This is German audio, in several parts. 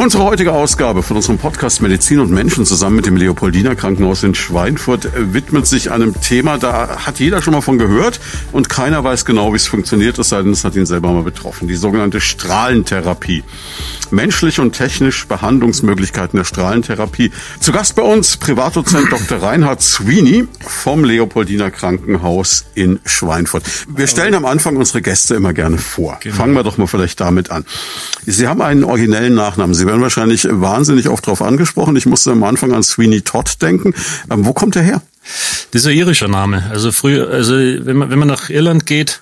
Unsere heutige Ausgabe von unserem Podcast Medizin und Menschen zusammen mit dem Leopoldiner Krankenhaus in Schweinfurt äh, widmet sich einem Thema, da hat jeder schon mal von gehört und keiner weiß genau, wie es funktioniert, es sei denn, es hat ihn selber mal betroffen. Die sogenannte Strahlentherapie. Menschliche und technische Behandlungsmöglichkeiten der Strahlentherapie. Zu Gast bei uns Privatdozent Dr. Reinhard Sweeney vom Leopoldiner Krankenhaus in Schweinfurt. Wir stellen am Anfang unsere Gäste immer gerne vor. Genau. Fangen wir doch mal vielleicht damit an. Sie haben einen originellen Nachnamen. Sie werden wahrscheinlich wahnsinnig oft darauf angesprochen. Ich musste am Anfang an Sweeney Todd denken. Ähm, wo kommt er her? Ein irischer Name. Also früher, also wenn man, wenn man nach Irland geht,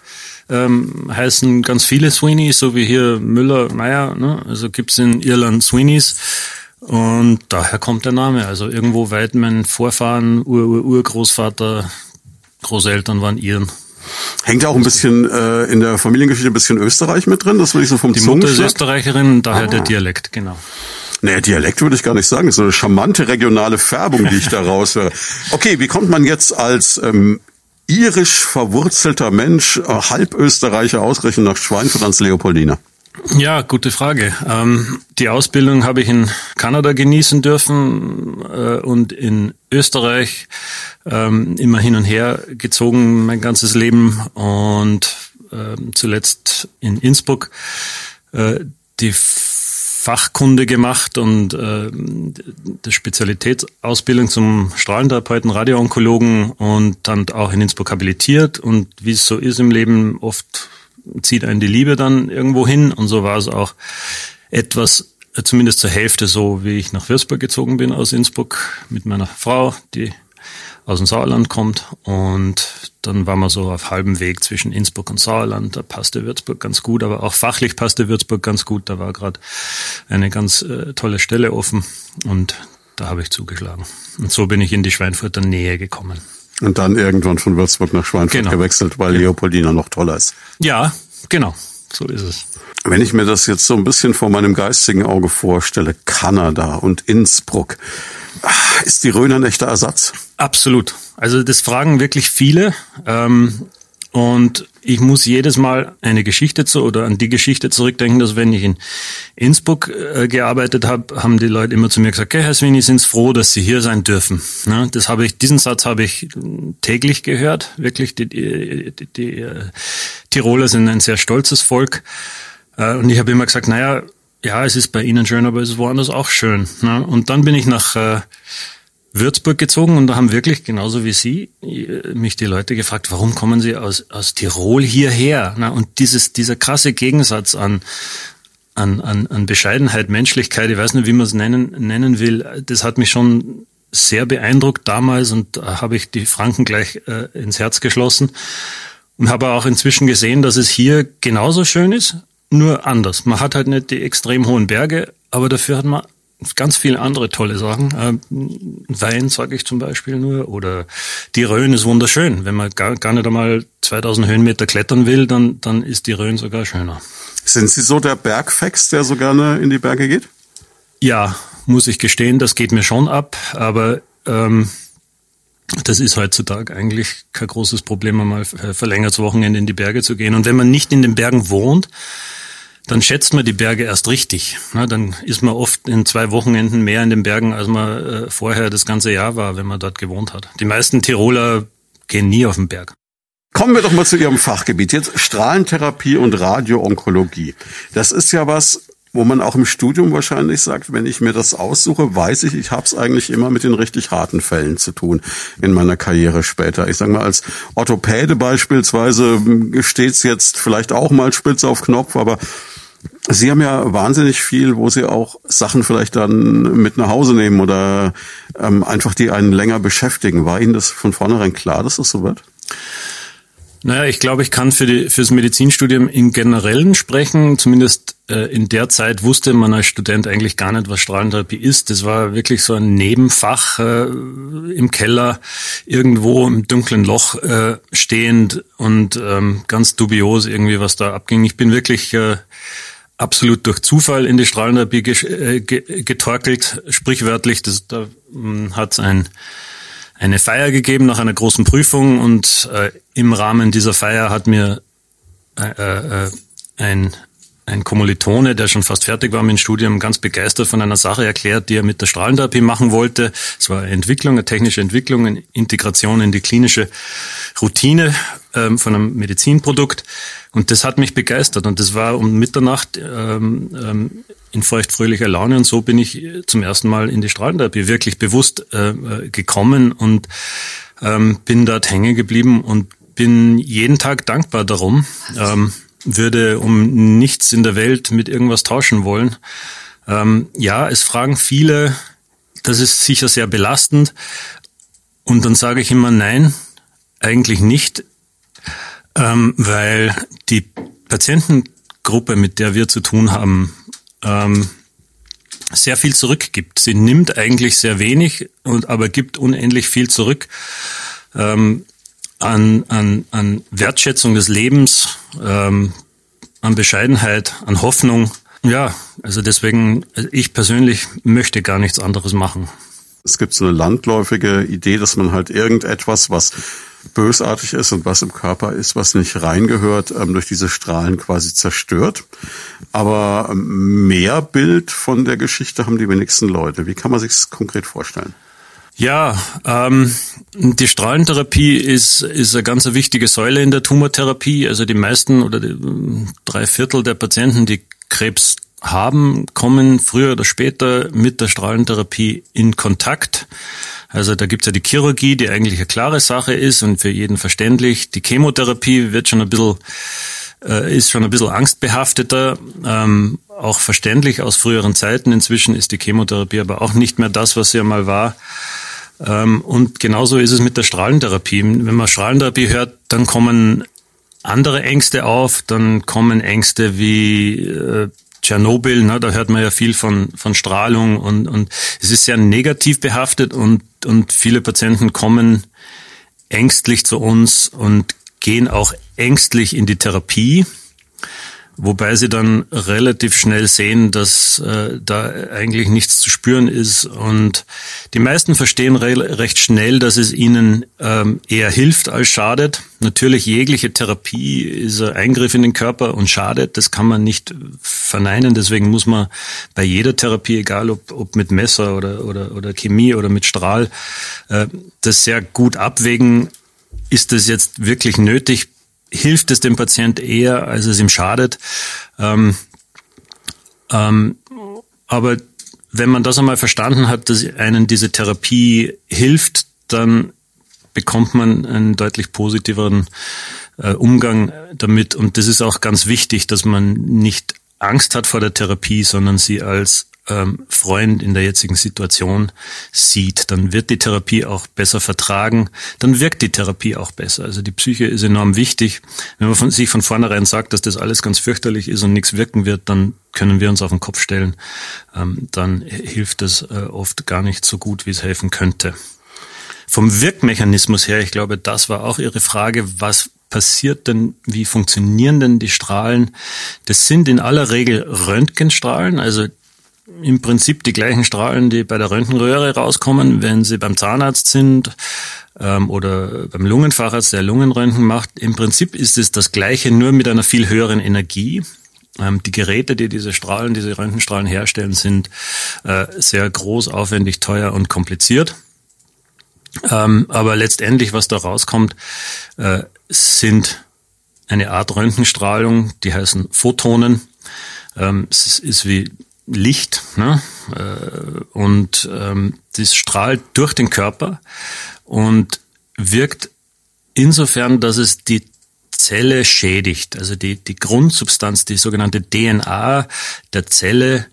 ähm, heißen ganz viele Sweeneys, so wie hier Müller, Meyer. Ne? Also gibt's in Irland Sweeneys. Und daher kommt der Name. Also irgendwo weit mein Vorfahren, Ur, Ur, Urgroßvater, Großeltern waren Iren. Hängt auch ein bisschen äh, in der Familiengeschichte ein bisschen Österreich mit drin, das würde ich so vom Die Mutter ist Österreicherin, daher ah. der Dialekt, genau. Naja, Dialekt würde ich gar nicht sagen. so eine charmante regionale Färbung, die ich daraus höre. Okay, wie kommt man jetzt als ähm, irisch verwurzelter Mensch, äh, Halbösterreicher ausgerechnet nach Schweinfurt ans Leopoldiner? Ja, gute Frage. Ähm, die Ausbildung habe ich in Kanada genießen dürfen äh, und in Österreich ähm, immer hin und her gezogen mein ganzes Leben und äh, zuletzt in Innsbruck äh, die Fachkunde gemacht und äh, die Spezialitätsausbildung zum Strahlentherapeuten, Radioonkologen und dann auch in Innsbruck habilitiert und wie es so ist im Leben oft zieht einen die Liebe dann irgendwo hin. Und so war es auch etwas, äh, zumindest zur Hälfte so, wie ich nach Würzburg gezogen bin aus Innsbruck mit meiner Frau, die aus dem Sauerland kommt. Und dann waren wir so auf halbem Weg zwischen Innsbruck und Sauerland. Da passte Würzburg ganz gut, aber auch fachlich passte Würzburg ganz gut. Da war gerade eine ganz äh, tolle Stelle offen und da habe ich zugeschlagen. Und so bin ich in die Schweinfurter Nähe gekommen. Und dann irgendwann von Würzburg nach Schweinfurt genau. gewechselt, weil genau. Leopoldina noch toller ist. Ja, genau. So ist es. Wenn ich mir das jetzt so ein bisschen vor meinem geistigen Auge vorstelle, Kanada und Innsbruck, ah, ist die Rhön ein echter Ersatz? Absolut. Also das fragen wirklich viele. Ähm, und ich muss jedes Mal eine Geschichte zu oder an die Geschichte zurückdenken, dass wenn ich in Innsbruck äh, gearbeitet habe, haben die Leute immer zu mir gesagt, okay, Herr Sweeney, sind froh, dass Sie hier sein dürfen. Ne? Das habe ich, diesen Satz habe ich täglich gehört. Wirklich, die, die, die, die äh, Tiroler sind ein sehr stolzes Volk. Äh, und ich habe immer gesagt, naja, ja, es ist bei Ihnen schön, aber es ist woanders auch schön. Ne? Und dann bin ich nach äh, Würzburg gezogen und da haben wirklich, genauso wie Sie, mich die Leute gefragt, warum kommen Sie aus, aus Tirol hierher? Na, und dieses, dieser krasse Gegensatz an, an, an, an Bescheidenheit, Menschlichkeit, ich weiß nicht, wie man es nennen, nennen will, das hat mich schon sehr beeindruckt damals und da habe ich die Franken gleich äh, ins Herz geschlossen und habe auch inzwischen gesehen, dass es hier genauso schön ist, nur anders. Man hat halt nicht die extrem hohen Berge, aber dafür hat man ganz viele andere tolle Sachen. Äh, Wein sage ich zum Beispiel nur. Oder die Rhön ist wunderschön. Wenn man gar, gar nicht einmal 2000 Höhenmeter klettern will, dann, dann ist die Rhön sogar schöner. Sind Sie so der Bergfex, der so gerne in die Berge geht? Ja, muss ich gestehen, das geht mir schon ab. Aber ähm, das ist heutzutage eigentlich kein großes Problem, einmal verlängertes Wochenende in die Berge zu gehen. Und wenn man nicht in den Bergen wohnt, dann schätzt man die Berge erst richtig. Na, dann ist man oft in zwei Wochenenden mehr in den Bergen, als man äh, vorher das ganze Jahr war, wenn man dort gewohnt hat. Die meisten Tiroler gehen nie auf den Berg. Kommen wir doch mal zu Ihrem Fachgebiet. Jetzt Strahlentherapie und Radioonkologie. Das ist ja was, wo man auch im Studium wahrscheinlich sagt, wenn ich mir das aussuche, weiß ich, ich habe es eigentlich immer mit den richtig harten Fällen zu tun in meiner Karriere später. Ich sage mal, als Orthopäde beispielsweise steht's jetzt vielleicht auch mal spitz auf Knopf, aber Sie haben ja wahnsinnig viel, wo Sie auch Sachen vielleicht dann mit nach Hause nehmen oder ähm, einfach die einen länger beschäftigen. War Ihnen das von vornherein klar, dass das so wird? Naja, ich glaube, ich kann für die, fürs Medizinstudium im Generellen sprechen. Zumindest äh, in der Zeit wusste man als Student eigentlich gar nicht, was Strahlentherapie ist. Das war wirklich so ein Nebenfach äh, im Keller, irgendwo im dunklen Loch äh, stehend und ähm, ganz dubios irgendwie, was da abging. Ich bin wirklich äh, absolut durch Zufall in die Strahlentherapie äh, getorkelt, sprichwörtlich. Das, da hm, hat ein eine Feier gegeben nach einer großen Prüfung und äh, im Rahmen dieser Feier hat mir äh, äh, ein ein Kommilitone, der schon fast fertig war mit dem Studium, ganz begeistert von einer Sache erklärt, die er mit der Strahlentherapie machen wollte. Es war eine Entwicklung, eine technische Entwicklung, eine Integration in die klinische Routine ähm, von einem Medizinprodukt. Und das hat mich begeistert. Und das war um Mitternacht ähm, ähm, in feuchtfröhlicher Laune. Und so bin ich zum ersten Mal in die Strahlentherapie wirklich bewusst äh, äh gekommen und ähm, bin dort hängen geblieben und bin jeden Tag dankbar darum. Ähm, würde um nichts in der Welt mit irgendwas tauschen wollen. Ähm, ja, es fragen viele, das ist sicher sehr belastend. Und dann sage ich immer nein, eigentlich nicht, ähm, weil die Patientengruppe, mit der wir zu tun haben, ähm, sehr viel zurückgibt. Sie nimmt eigentlich sehr wenig und aber gibt unendlich viel zurück. Ähm, an, an, an Wertschätzung des Lebens, ähm, an Bescheidenheit, an Hoffnung. Ja, also deswegen, ich persönlich möchte gar nichts anderes machen. Es gibt so eine landläufige Idee, dass man halt irgendetwas, was bösartig ist und was im Körper ist, was nicht reingehört, ähm, durch diese Strahlen quasi zerstört. Aber mehr Bild von der Geschichte haben die wenigsten Leute. Wie kann man sich konkret vorstellen? Ja, ähm, die Strahlentherapie ist, ist eine ganz wichtige Säule in der Tumortherapie. Also die meisten oder die, drei Viertel der Patienten, die Krebs haben, kommen früher oder später mit der Strahlentherapie in Kontakt. Also da gibt's ja die Chirurgie, die eigentlich eine klare Sache ist und für jeden verständlich. Die Chemotherapie wird schon ein bisschen äh, ist schon ein bisschen angstbehafteter, ähm, auch verständlich aus früheren Zeiten. Inzwischen ist die Chemotherapie aber auch nicht mehr das, was sie einmal war. Ähm, und genauso ist es mit der Strahlentherapie. Wenn man Strahlentherapie hört, dann kommen andere Ängste auf, dann kommen Ängste wie äh, Tschernobyl, ne, da hört man ja viel von, von Strahlung und, und es ist sehr negativ behaftet und, und viele Patienten kommen ängstlich zu uns und gehen auch ängstlich in die Therapie. Wobei sie dann relativ schnell sehen, dass äh, da eigentlich nichts zu spüren ist. Und die meisten verstehen re recht schnell, dass es ihnen ähm, eher hilft als schadet. Natürlich jegliche Therapie ist ein Eingriff in den Körper und schadet. Das kann man nicht verneinen. Deswegen muss man bei jeder Therapie, egal ob, ob mit Messer oder, oder, oder Chemie oder mit Strahl, äh, das sehr gut abwägen. Ist das jetzt wirklich nötig? Hilft es dem Patient eher, als es ihm schadet. Ähm, ähm, aber wenn man das einmal verstanden hat, dass einen diese Therapie hilft, dann bekommt man einen deutlich positiveren äh, Umgang damit. Und das ist auch ganz wichtig, dass man nicht Angst hat vor der Therapie, sondern sie als ähm, Freund in der jetzigen Situation sieht, dann wird die Therapie auch besser vertragen, dann wirkt die Therapie auch besser. Also die Psyche ist enorm wichtig. Wenn man von, sich von vornherein sagt, dass das alles ganz fürchterlich ist und nichts wirken wird, dann können wir uns auf den Kopf stellen. Ähm, dann hilft das äh, oft gar nicht so gut, wie es helfen könnte. Vom Wirkmechanismus her, ich glaube, das war auch Ihre Frage, was passiert denn, wie funktionieren denn die Strahlen? Das sind in aller Regel Röntgenstrahlen, also im Prinzip die gleichen Strahlen, die bei der Röntgenröhre rauskommen, wenn sie beim Zahnarzt sind ähm, oder beim Lungenfacharzt, der Lungenröntgen macht. Im Prinzip ist es das Gleiche, nur mit einer viel höheren Energie. Ähm, die Geräte, die diese Strahlen, diese Röntgenstrahlen herstellen, sind äh, sehr groß, aufwendig, teuer und kompliziert. Ähm, aber letztendlich, was da rauskommt, äh, sind eine Art Röntgenstrahlung, die heißen Photonen. Ähm, es ist wie Licht ne? Äh, und ähm, das strahlt durch den Körper und wirkt insofern, dass es die Zelle schädigt, also die, die Grundsubstanz, die sogenannte DNA der Zelle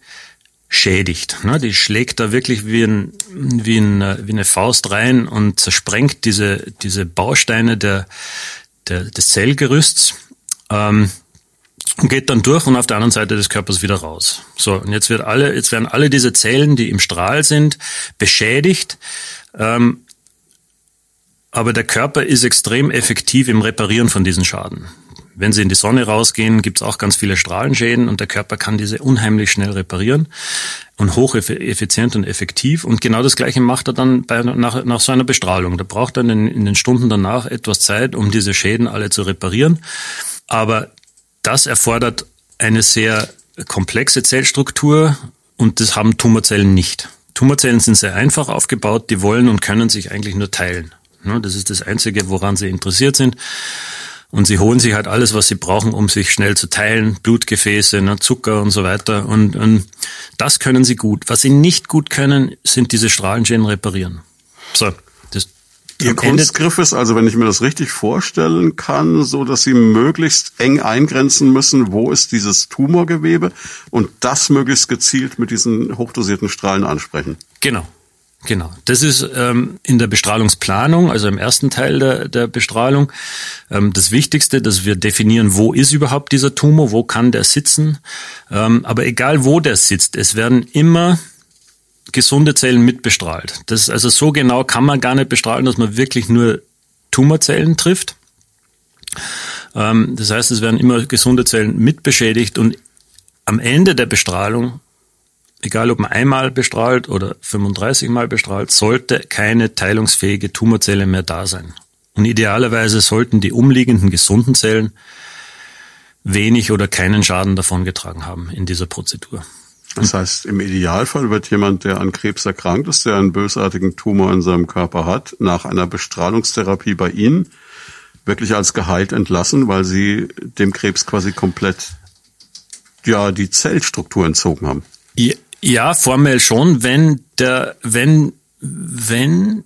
schädigt. Ne? Die schlägt da wirklich wie, ein, wie, ein, wie eine Faust rein und zersprengt diese, diese Bausteine der, der, des Zellgerüsts. Ähm, und geht dann durch und auf der anderen Seite des Körpers wieder raus. So, und jetzt wird alle, jetzt werden alle diese Zellen, die im Strahl sind, beschädigt. Ähm, aber der Körper ist extrem effektiv im Reparieren von diesen Schaden. Wenn sie in die Sonne rausgehen, gibt es auch ganz viele Strahlenschäden und der Körper kann diese unheimlich schnell reparieren und hocheffizient und effektiv. Und genau das Gleiche macht er dann bei, nach, nach so einer Bestrahlung. Da braucht er in, in den Stunden danach etwas Zeit, um diese Schäden alle zu reparieren. Aber das erfordert eine sehr komplexe Zellstruktur und das haben Tumorzellen nicht. Tumorzellen sind sehr einfach aufgebaut, die wollen und können sich eigentlich nur teilen. Das ist das Einzige, woran sie interessiert sind. Und sie holen sich halt alles, was sie brauchen, um sich schnell zu teilen, Blutgefäße, ne, Zucker und so weiter. Und, und das können sie gut. Was sie nicht gut können, sind diese Strahlenschäden reparieren. So, Ihr Kunstgriff ist also, wenn ich mir das richtig vorstellen kann, so dass Sie möglichst eng eingrenzen müssen, wo ist dieses Tumorgewebe und das möglichst gezielt mit diesen hochdosierten Strahlen ansprechen. Genau. Genau. Das ist ähm, in der Bestrahlungsplanung, also im ersten Teil der, der Bestrahlung, ähm, das Wichtigste, dass wir definieren, wo ist überhaupt dieser Tumor, wo kann der sitzen. Ähm, aber egal wo der sitzt, es werden immer gesunde Zellen mitbestrahlt. Das also so genau kann man gar nicht bestrahlen, dass man wirklich nur Tumorzellen trifft. Ähm, das heißt, es werden immer gesunde Zellen mitbeschädigt und am Ende der Bestrahlung egal ob man einmal bestrahlt oder 35 Mal bestrahlt, sollte keine teilungsfähige Tumorzelle mehr da sein. Und idealerweise sollten die umliegenden gesunden Zellen wenig oder keinen Schaden davongetragen haben in dieser Prozedur. Das heißt, im Idealfall wird jemand, der an Krebs erkrankt ist, der einen bösartigen Tumor in seinem Körper hat, nach einer Bestrahlungstherapie bei Ihnen wirklich als geheilt entlassen, weil Sie dem Krebs quasi komplett ja die Zellstruktur entzogen haben. Ja, formell schon, wenn der, wenn, wenn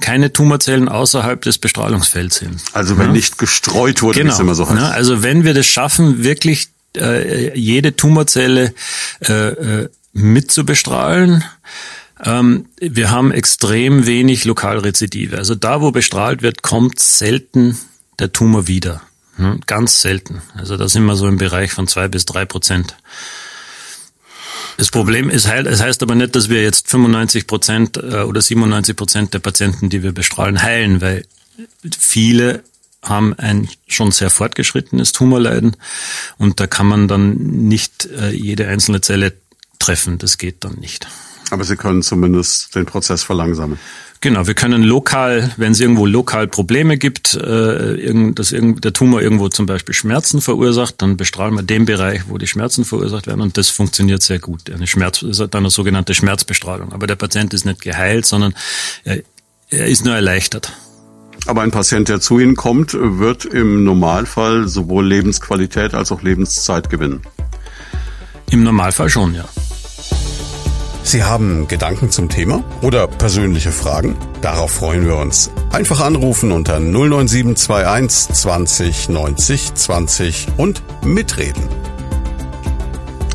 keine Tumorzellen außerhalb des Bestrahlungsfelds sind. Also wenn ja. nicht gestreut wurde, genau. wie es immer so heißt. Ja, also wenn wir das schaffen, wirklich äh, jede Tumorzelle äh, äh, mitzubestrahlen, ähm, wir haben extrem wenig Lokalrezidive. Also da, wo bestrahlt wird, kommt selten der Tumor wieder. Hm? Ganz selten. Also da sind wir so im Bereich von zwei bis drei Prozent. Das Problem ist halt, es heißt aber nicht, dass wir jetzt 95 Prozent äh, oder 97 Prozent der Patienten, die wir bestrahlen, heilen, weil viele haben ein schon sehr fortgeschrittenes Tumorleiden und da kann man dann nicht äh, jede einzelne Zelle treffen. Das geht dann nicht. Aber Sie können zumindest den Prozess verlangsamen. Genau, wir können lokal, wenn es irgendwo lokal Probleme gibt, äh, dass der Tumor irgendwo zum Beispiel Schmerzen verursacht, dann bestrahlen wir den Bereich, wo die Schmerzen verursacht werden und das funktioniert sehr gut. Eine Schmerz ist dann eine sogenannte Schmerzbestrahlung. Aber der Patient ist nicht geheilt, sondern er, er ist nur erleichtert. Aber ein Patient, der zu Ihnen kommt, wird im Normalfall sowohl Lebensqualität als auch Lebenszeit gewinnen. Im Normalfall schon, ja. Sie haben Gedanken zum Thema oder persönliche Fragen? Darauf freuen wir uns. Einfach anrufen unter 09721 20 90 20 und mitreden.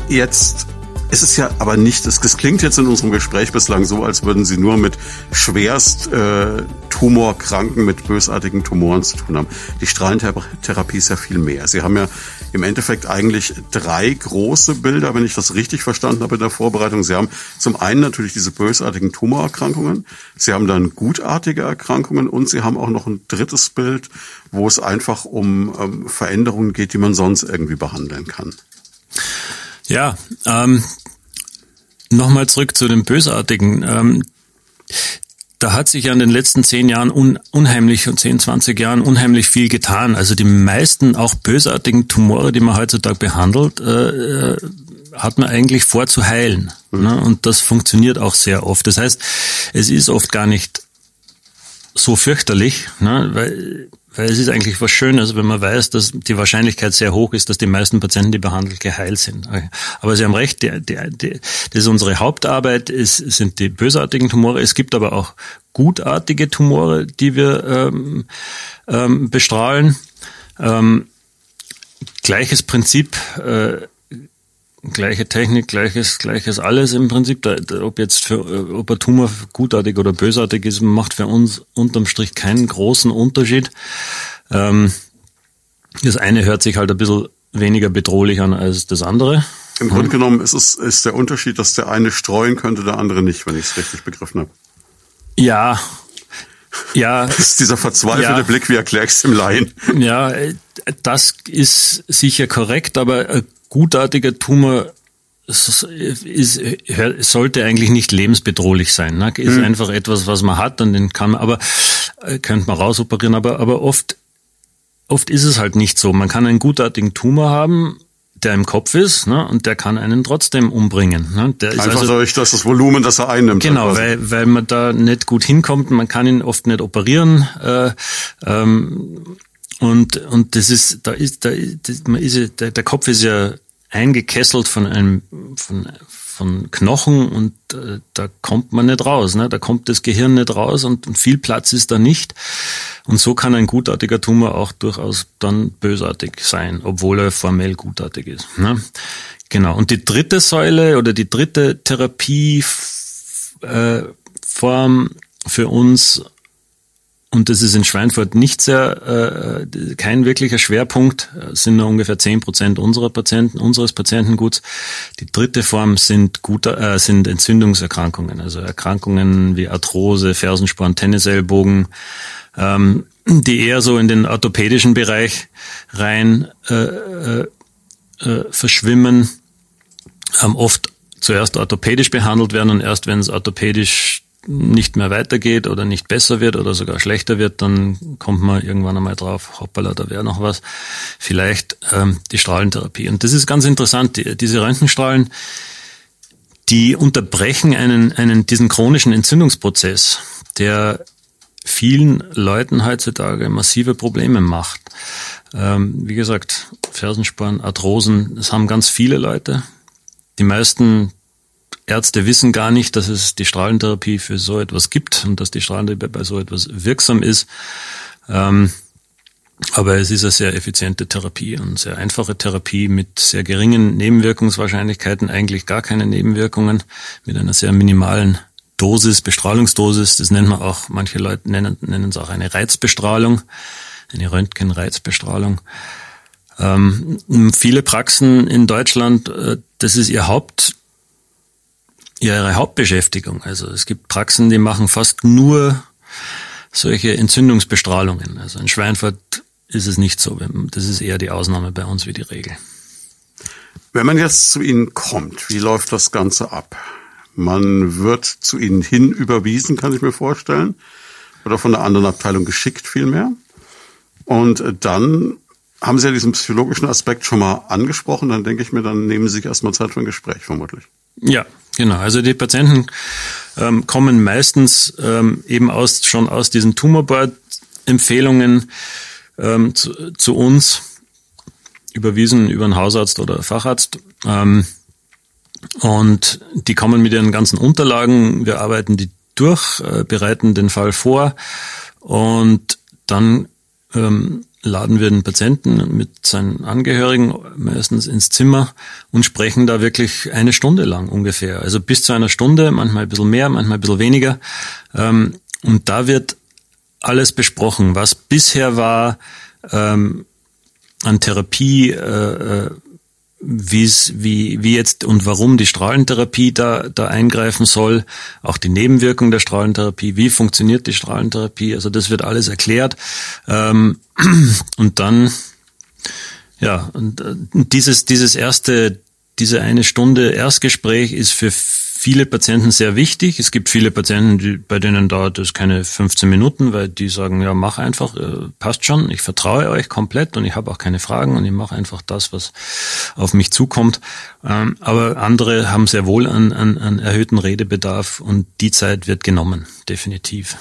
Jetzt ist es ja aber nicht, es, es klingt jetzt in unserem Gespräch bislang so, als würden Sie nur mit schwerst äh, Tumorkranken, mit bösartigen Tumoren zu tun haben. Die Strahlentherapie ist ja viel mehr. Sie haben ja im Endeffekt eigentlich drei große Bilder, wenn ich das richtig verstanden habe in der Vorbereitung. Sie haben zum einen natürlich diese bösartigen Tumorerkrankungen, Sie haben dann gutartige Erkrankungen und Sie haben auch noch ein drittes Bild, wo es einfach um ähm, Veränderungen geht, die man sonst irgendwie behandeln kann. Ja, ähm, nochmal zurück zu den bösartigen. Ähm, da hat sich ja in den letzten zehn Jahren un, unheimlich und zehn, zwanzig Jahren unheimlich viel getan. Also die meisten auch bösartigen Tumore, die man heutzutage behandelt, äh, äh hat man eigentlich vor zu heilen. Mhm. Ne? Und das funktioniert auch sehr oft. Das heißt, es ist oft gar nicht so fürchterlich, ne? weil weil es ist eigentlich was Schönes, wenn man weiß, dass die Wahrscheinlichkeit sehr hoch ist, dass die meisten Patienten, die behandelt, geheilt sind. Aber Sie haben recht, die, die, die, das ist unsere Hauptarbeit, es sind die bösartigen Tumore. Es gibt aber auch gutartige Tumore, die wir ähm, ähm, bestrahlen. Ähm, gleiches Prinzip, äh, gleiche Technik, gleiches, gleiches alles im Prinzip. Da, ob jetzt für, ob ein Tumor gutartig oder bösartig ist, macht für uns unterm Strich keinen großen Unterschied. Ähm, das eine hört sich halt ein bisschen weniger bedrohlich an als das andere. Im Grunde genommen ist es ist der Unterschied, dass der eine streuen könnte, der andere nicht, wenn ich es richtig begriffen habe. Ja, ja. Das ist dieser verzweifelte ja, Blick, wie es dem Laien? Ja, das ist sicher korrekt, aber ein gutartiger Tumor ist, ist, sollte eigentlich nicht lebensbedrohlich sein. Ne? Ist mhm. einfach etwas, was man hat und den kann man, aber äh, könnte man rausoperieren, aber, aber oft, oft ist es halt nicht so. Man kann einen gutartigen Tumor haben, der im Kopf ist, ne, und der kann einen trotzdem umbringen. Ne? Der Einfach also, durch das, das Volumen, das er einnimmt. Genau, weil, weil man da nicht gut hinkommt, man kann ihn oft nicht operieren. Äh, ähm, und, und das ist, da ist, da ist, man ist, der, der Kopf ist ja eingekesselt von einem, von, von Knochen und äh, da kommt man nicht raus. Ne? Da kommt das Gehirn nicht raus und, und viel Platz ist da nicht. Und so kann ein gutartiger Tumor auch durchaus dann bösartig sein, obwohl er formell gutartig ist. Ne? Genau. Und die dritte Säule oder die dritte Therapieform äh, für uns und das ist in Schweinfurt nicht sehr, äh, kein wirklicher Schwerpunkt, sind nur ungefähr zehn Prozent unserer Patienten, unseres Patientenguts. Die dritte Form sind, gute, äh, sind Entzündungserkrankungen, also Erkrankungen wie Arthrose, Fersensporn, Tennisellbogen, ähm, die eher so in den orthopädischen Bereich rein äh, äh, äh, verschwimmen, ähm, oft zuerst orthopädisch behandelt werden und erst wenn es orthopädisch nicht mehr weitergeht oder nicht besser wird oder sogar schlechter wird, dann kommt man irgendwann einmal drauf, hoppala, da wäre noch was. Vielleicht ähm, die Strahlentherapie. Und das ist ganz interessant. Die, diese Röntgenstrahlen, die unterbrechen einen, einen, diesen chronischen Entzündungsprozess, der vielen Leuten heutzutage massive Probleme macht. Ähm, wie gesagt, Fersensporn, Arthrosen, das haben ganz viele Leute. Die meisten Ärzte wissen gar nicht, dass es die Strahlentherapie für so etwas gibt und dass die Strahlentherapie bei so etwas wirksam ist. Ähm, aber es ist eine sehr effiziente Therapie und sehr einfache Therapie mit sehr geringen Nebenwirkungswahrscheinlichkeiten, eigentlich gar keine Nebenwirkungen, mit einer sehr minimalen Dosis, Bestrahlungsdosis. Das nennt man auch, manche Leute nennen, nennen es auch eine Reizbestrahlung, eine Röntgenreizbestrahlung. Ähm, viele Praxen in Deutschland, äh, das ist ihr Haupt ihre Hauptbeschäftigung. Also es gibt Praxen, die machen fast nur solche Entzündungsbestrahlungen. Also in Schweinfurt ist es nicht so. Das ist eher die Ausnahme bei uns wie die Regel. Wenn man jetzt zu Ihnen kommt, wie läuft das Ganze ab? Man wird zu Ihnen hin überwiesen, kann ich mir vorstellen, oder von einer anderen Abteilung geschickt vielmehr. Und dann haben Sie ja diesen psychologischen Aspekt schon mal angesprochen. Dann denke ich mir, dann nehmen Sie sich erstmal Zeit für ein Gespräch, vermutlich. Ja, genau. Also die Patienten ähm, kommen meistens ähm, eben aus, schon aus diesen Tumorboard-Empfehlungen ähm, zu, zu, uns, überwiesen über einen Hausarzt oder Facharzt. Ähm, und die kommen mit ihren ganzen Unterlagen. Wir arbeiten die durch, äh, bereiten den Fall vor und dann ähm, laden wir den Patienten mit seinen Angehörigen meistens ins Zimmer und sprechen da wirklich eine Stunde lang ungefähr. Also bis zu einer Stunde, manchmal ein bisschen mehr, manchmal ein bisschen weniger. Ähm, und da wird alles besprochen, was bisher war ähm, an Therapie, äh, äh wie's, wie, wie jetzt und warum die Strahlentherapie da, da eingreifen soll, auch die Nebenwirkung der Strahlentherapie, wie funktioniert die Strahlentherapie, also das wird alles erklärt. Ähm, und dann, ja, und äh, dieses, dieses erste, diese eine Stunde Erstgespräch ist für viele Patienten sehr wichtig. Es gibt viele Patienten, die, bei denen dauert es keine 15 Minuten, weil die sagen, ja, mach einfach, äh, passt schon, ich vertraue euch komplett und ich habe auch keine Fragen und ich mache einfach das, was auf mich zukommt. Ähm, aber andere haben sehr wohl einen, einen, einen erhöhten Redebedarf und die Zeit wird genommen, definitiv.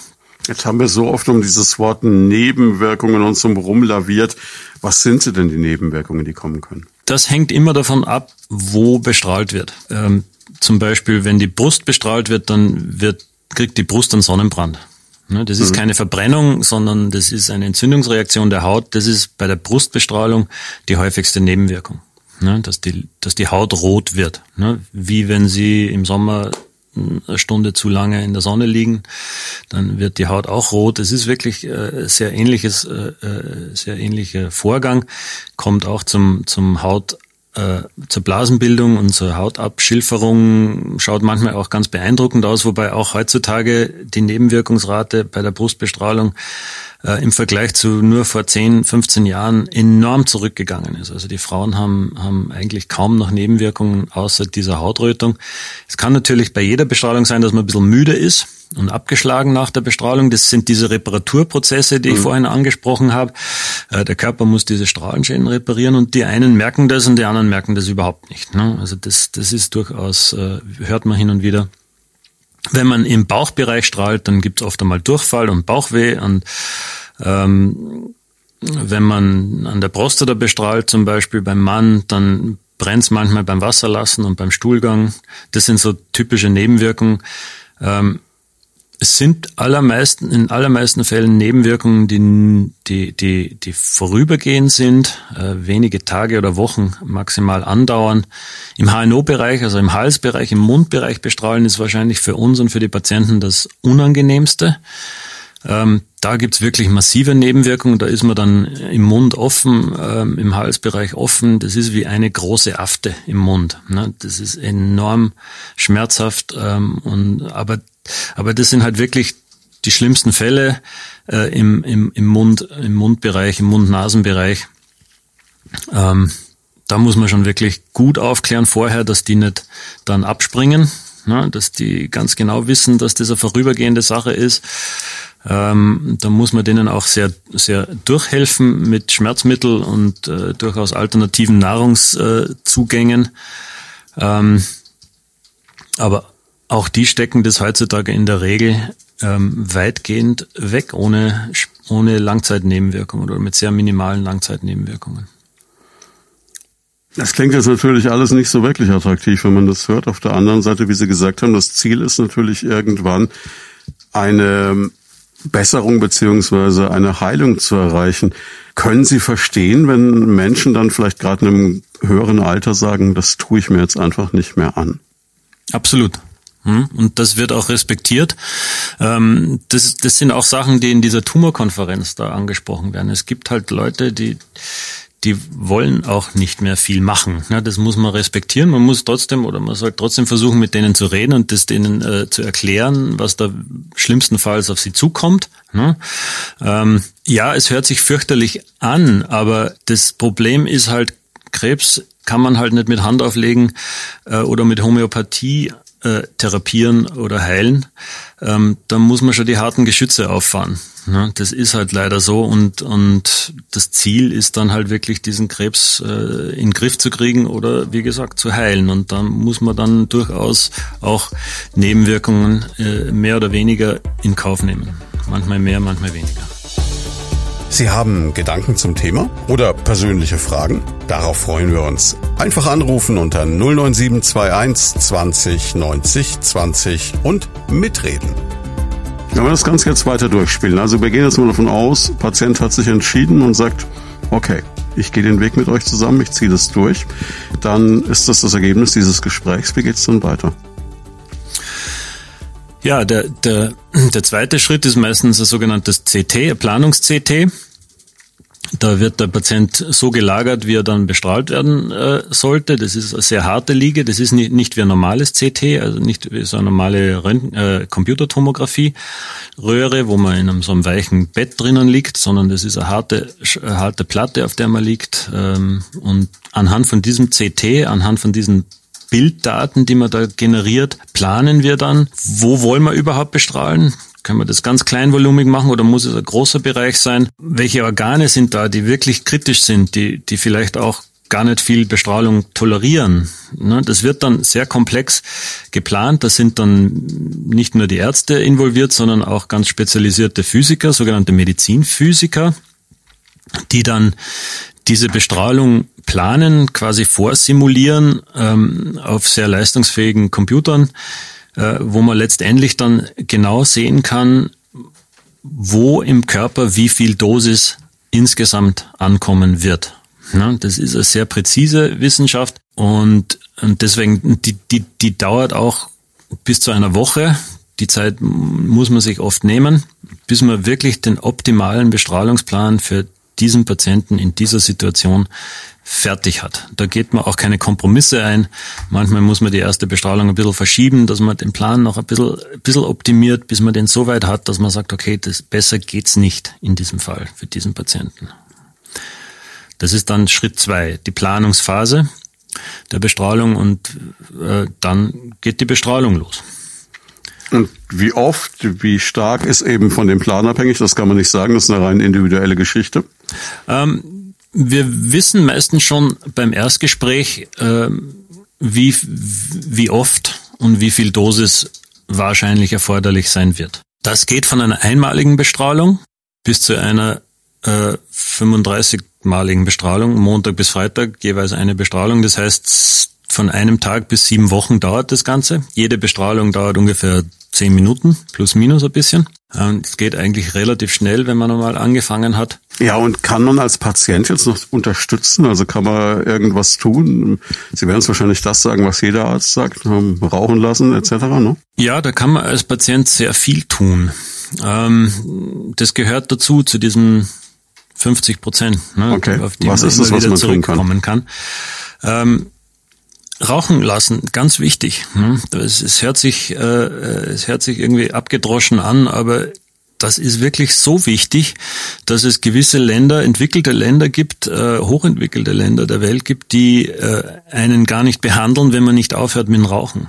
Jetzt haben wir so oft um dieses Wort Nebenwirkungen uns so rumlaviert. Was sind sie denn, die Nebenwirkungen, die kommen können? Das hängt immer davon ab, wo bestrahlt wird. Ähm, zum Beispiel, wenn die Brust bestrahlt wird, dann wird, kriegt die Brust einen Sonnenbrand. Ne, das ist mhm. keine Verbrennung, sondern das ist eine Entzündungsreaktion der Haut. Das ist bei der Brustbestrahlung die häufigste Nebenwirkung. Ne, dass, die, dass die Haut rot wird. Ne, wie wenn Sie im Sommer eine Stunde zu lange in der Sonne liegen, dann wird die Haut auch rot. Es ist wirklich äh, sehr ähnliches, äh, äh sehr ähnlicher Vorgang, kommt auch zum, zum Haut äh, zur Blasenbildung und zur Hautabschilferung schaut manchmal auch ganz beeindruckend aus, wobei auch heutzutage die Nebenwirkungsrate bei der Brustbestrahlung äh, im Vergleich zu nur vor 10, 15 Jahren enorm zurückgegangen ist. Also die Frauen haben, haben eigentlich kaum noch Nebenwirkungen außer dieser Hautrötung. Es kann natürlich bei jeder Bestrahlung sein, dass man ein bisschen müde ist und abgeschlagen nach der Bestrahlung. Das sind diese Reparaturprozesse, die ich mhm. vorhin angesprochen habe. Äh, der Körper muss diese Strahlenschäden reparieren und die einen merken das und die anderen merken das überhaupt nicht. Ne? Also das, das ist durchaus, äh, hört man hin und wieder. Wenn man im Bauchbereich strahlt, dann gibt es oft einmal Durchfall und Bauchweh und ähm, wenn man an der Prostata bestrahlt, zum Beispiel beim Mann, dann brennt es manchmal beim Wasserlassen und beim Stuhlgang. Das sind so typische Nebenwirkungen. Ähm, es sind allermeisten, in allermeisten Fällen Nebenwirkungen, die, die, die, die vorübergehend sind, äh, wenige Tage oder Wochen maximal andauern. Im HNO-Bereich, also im Halsbereich, im Mundbereich bestrahlen ist wahrscheinlich für uns und für die Patienten das Unangenehmste. Ähm, da gibt's wirklich massive Nebenwirkungen. Da ist man dann im Mund offen, ähm, im Halsbereich offen. Das ist wie eine große Afte im Mund. Ne? Das ist enorm schmerzhaft. Ähm, und aber aber das sind halt wirklich die schlimmsten Fälle äh, im, im, im Mund, im Mundbereich, im Mund-Nasen-Bereich. Ähm, da muss man schon wirklich gut aufklären vorher, dass die nicht dann abspringen, ne, dass die ganz genau wissen, dass das eine vorübergehende Sache ist. Ähm, da muss man denen auch sehr, sehr durchhelfen mit Schmerzmittel und äh, durchaus alternativen Nahrungszugängen. Ähm, aber auch die stecken das heutzutage in der Regel ähm, weitgehend weg, ohne, ohne Langzeitnebenwirkungen oder mit sehr minimalen Langzeitnebenwirkungen. Das klingt jetzt natürlich alles nicht so wirklich attraktiv, wenn man das hört. Auf der anderen Seite, wie Sie gesagt haben, das Ziel ist natürlich irgendwann eine Besserung beziehungsweise eine Heilung zu erreichen. Können Sie verstehen, wenn Menschen dann vielleicht gerade in einem höheren Alter sagen, das tue ich mir jetzt einfach nicht mehr an? Absolut. Hm? Und das wird auch respektiert. Ähm, das, das sind auch Sachen, die in dieser Tumorkonferenz da angesprochen werden. Es gibt halt Leute, die die wollen auch nicht mehr viel machen. das muss man respektieren. Man muss trotzdem oder man sollte trotzdem versuchen, mit denen zu reden und das denen äh, zu erklären, was da schlimmstenfalls auf sie zukommt. Ähm, ja, es hört sich fürchterlich an, aber das Problem ist halt, Krebs kann man halt nicht mit Hand auflegen äh, oder mit Homöopathie äh, therapieren oder heilen, ähm, dann muss man schon die harten Geschütze auffahren. Ne? Das ist halt leider so und, und das Ziel ist dann halt wirklich diesen Krebs äh, in den Griff zu kriegen oder wie gesagt zu heilen. Und dann muss man dann durchaus auch Nebenwirkungen äh, mehr oder weniger in Kauf nehmen. Manchmal mehr, manchmal weniger. Sie haben Gedanken zum Thema oder persönliche Fragen? Darauf freuen wir uns. Einfach anrufen unter 09721 20 90 20 und mitreden. Wenn wir das Ganze jetzt weiter durchspielen, also wir gehen jetzt mal davon aus, Patient hat sich entschieden und sagt, okay, ich gehe den Weg mit euch zusammen, ich ziehe das durch, dann ist das das Ergebnis dieses Gesprächs. Wie geht's dann weiter? Ja, der, der, der zweite Schritt ist meistens ein sogenanntes CT, Planungs-CT. Da wird der Patient so gelagert, wie er dann bestrahlt werden äh, sollte. Das ist eine sehr harte Liege. Das ist nicht, nicht wie ein normales CT, also nicht wie so eine normale Röntgen, äh, Computertomographie-Röhre, wo man in einem so einem weichen Bett drinnen liegt, sondern das ist eine harte, harte Platte, auf der man liegt. Ähm, und anhand von diesem CT, anhand von diesen Bilddaten, die man da generiert, planen wir dann, wo wollen wir überhaupt bestrahlen? Können wir das ganz kleinvolumig machen oder muss es ein großer Bereich sein? Welche Organe sind da, die wirklich kritisch sind, die, die vielleicht auch gar nicht viel Bestrahlung tolerieren. Ne, das wird dann sehr komplex geplant. Da sind dann nicht nur die Ärzte involviert, sondern auch ganz spezialisierte Physiker, sogenannte Medizinphysiker, die dann diese Bestrahlung planen, quasi vorsimulieren ähm, auf sehr leistungsfähigen Computern wo man letztendlich dann genau sehen kann, wo im Körper wie viel Dosis insgesamt ankommen wird. Das ist eine sehr präzise Wissenschaft und, und deswegen, die, die, die dauert auch bis zu einer Woche. Die Zeit muss man sich oft nehmen, bis man wirklich den optimalen Bestrahlungsplan für diesen Patienten in dieser Situation fertig hat. Da geht man auch keine Kompromisse ein. Manchmal muss man die erste Bestrahlung ein bisschen verschieben, dass man den Plan noch ein bisschen, ein bisschen optimiert, bis man den so weit hat, dass man sagt, okay, das besser geht's nicht in diesem Fall für diesen Patienten. Das ist dann Schritt zwei, die Planungsphase der Bestrahlung und äh, dann geht die Bestrahlung los. Und wie oft, wie stark ist eben von dem Plan abhängig? Das kann man nicht sagen, das ist eine rein individuelle Geschichte. Ähm, wir wissen meistens schon beim Erstgespräch, äh, wie, wie oft und wie viel Dosis wahrscheinlich erforderlich sein wird. Das geht von einer einmaligen Bestrahlung bis zu einer äh, 35-maligen Bestrahlung, Montag bis Freitag jeweils eine Bestrahlung. Das heißt, von einem Tag bis sieben Wochen dauert das Ganze. Jede Bestrahlung dauert ungefähr zehn Minuten, plus minus ein bisschen. Es geht eigentlich relativ schnell, wenn man einmal angefangen hat. Ja, und kann man als Patient jetzt noch unterstützen? Also kann man irgendwas tun? Sie werden es wahrscheinlich das sagen, was jeder Arzt sagt, ähm, rauchen lassen etc. Ne? Ja, da kann man als Patient sehr viel tun. Ähm, das gehört dazu, zu diesen 50 Prozent, ne, okay. auf die was man ist das, was man zurückkommen kann. kann. Ähm, Rauchen lassen, ganz wichtig. Es, es, hört sich, äh, es hört sich irgendwie abgedroschen an, aber das ist wirklich so wichtig, dass es gewisse Länder, entwickelte Länder gibt, äh, hochentwickelte Länder der Welt gibt, die äh, einen gar nicht behandeln, wenn man nicht aufhört mit dem Rauchen.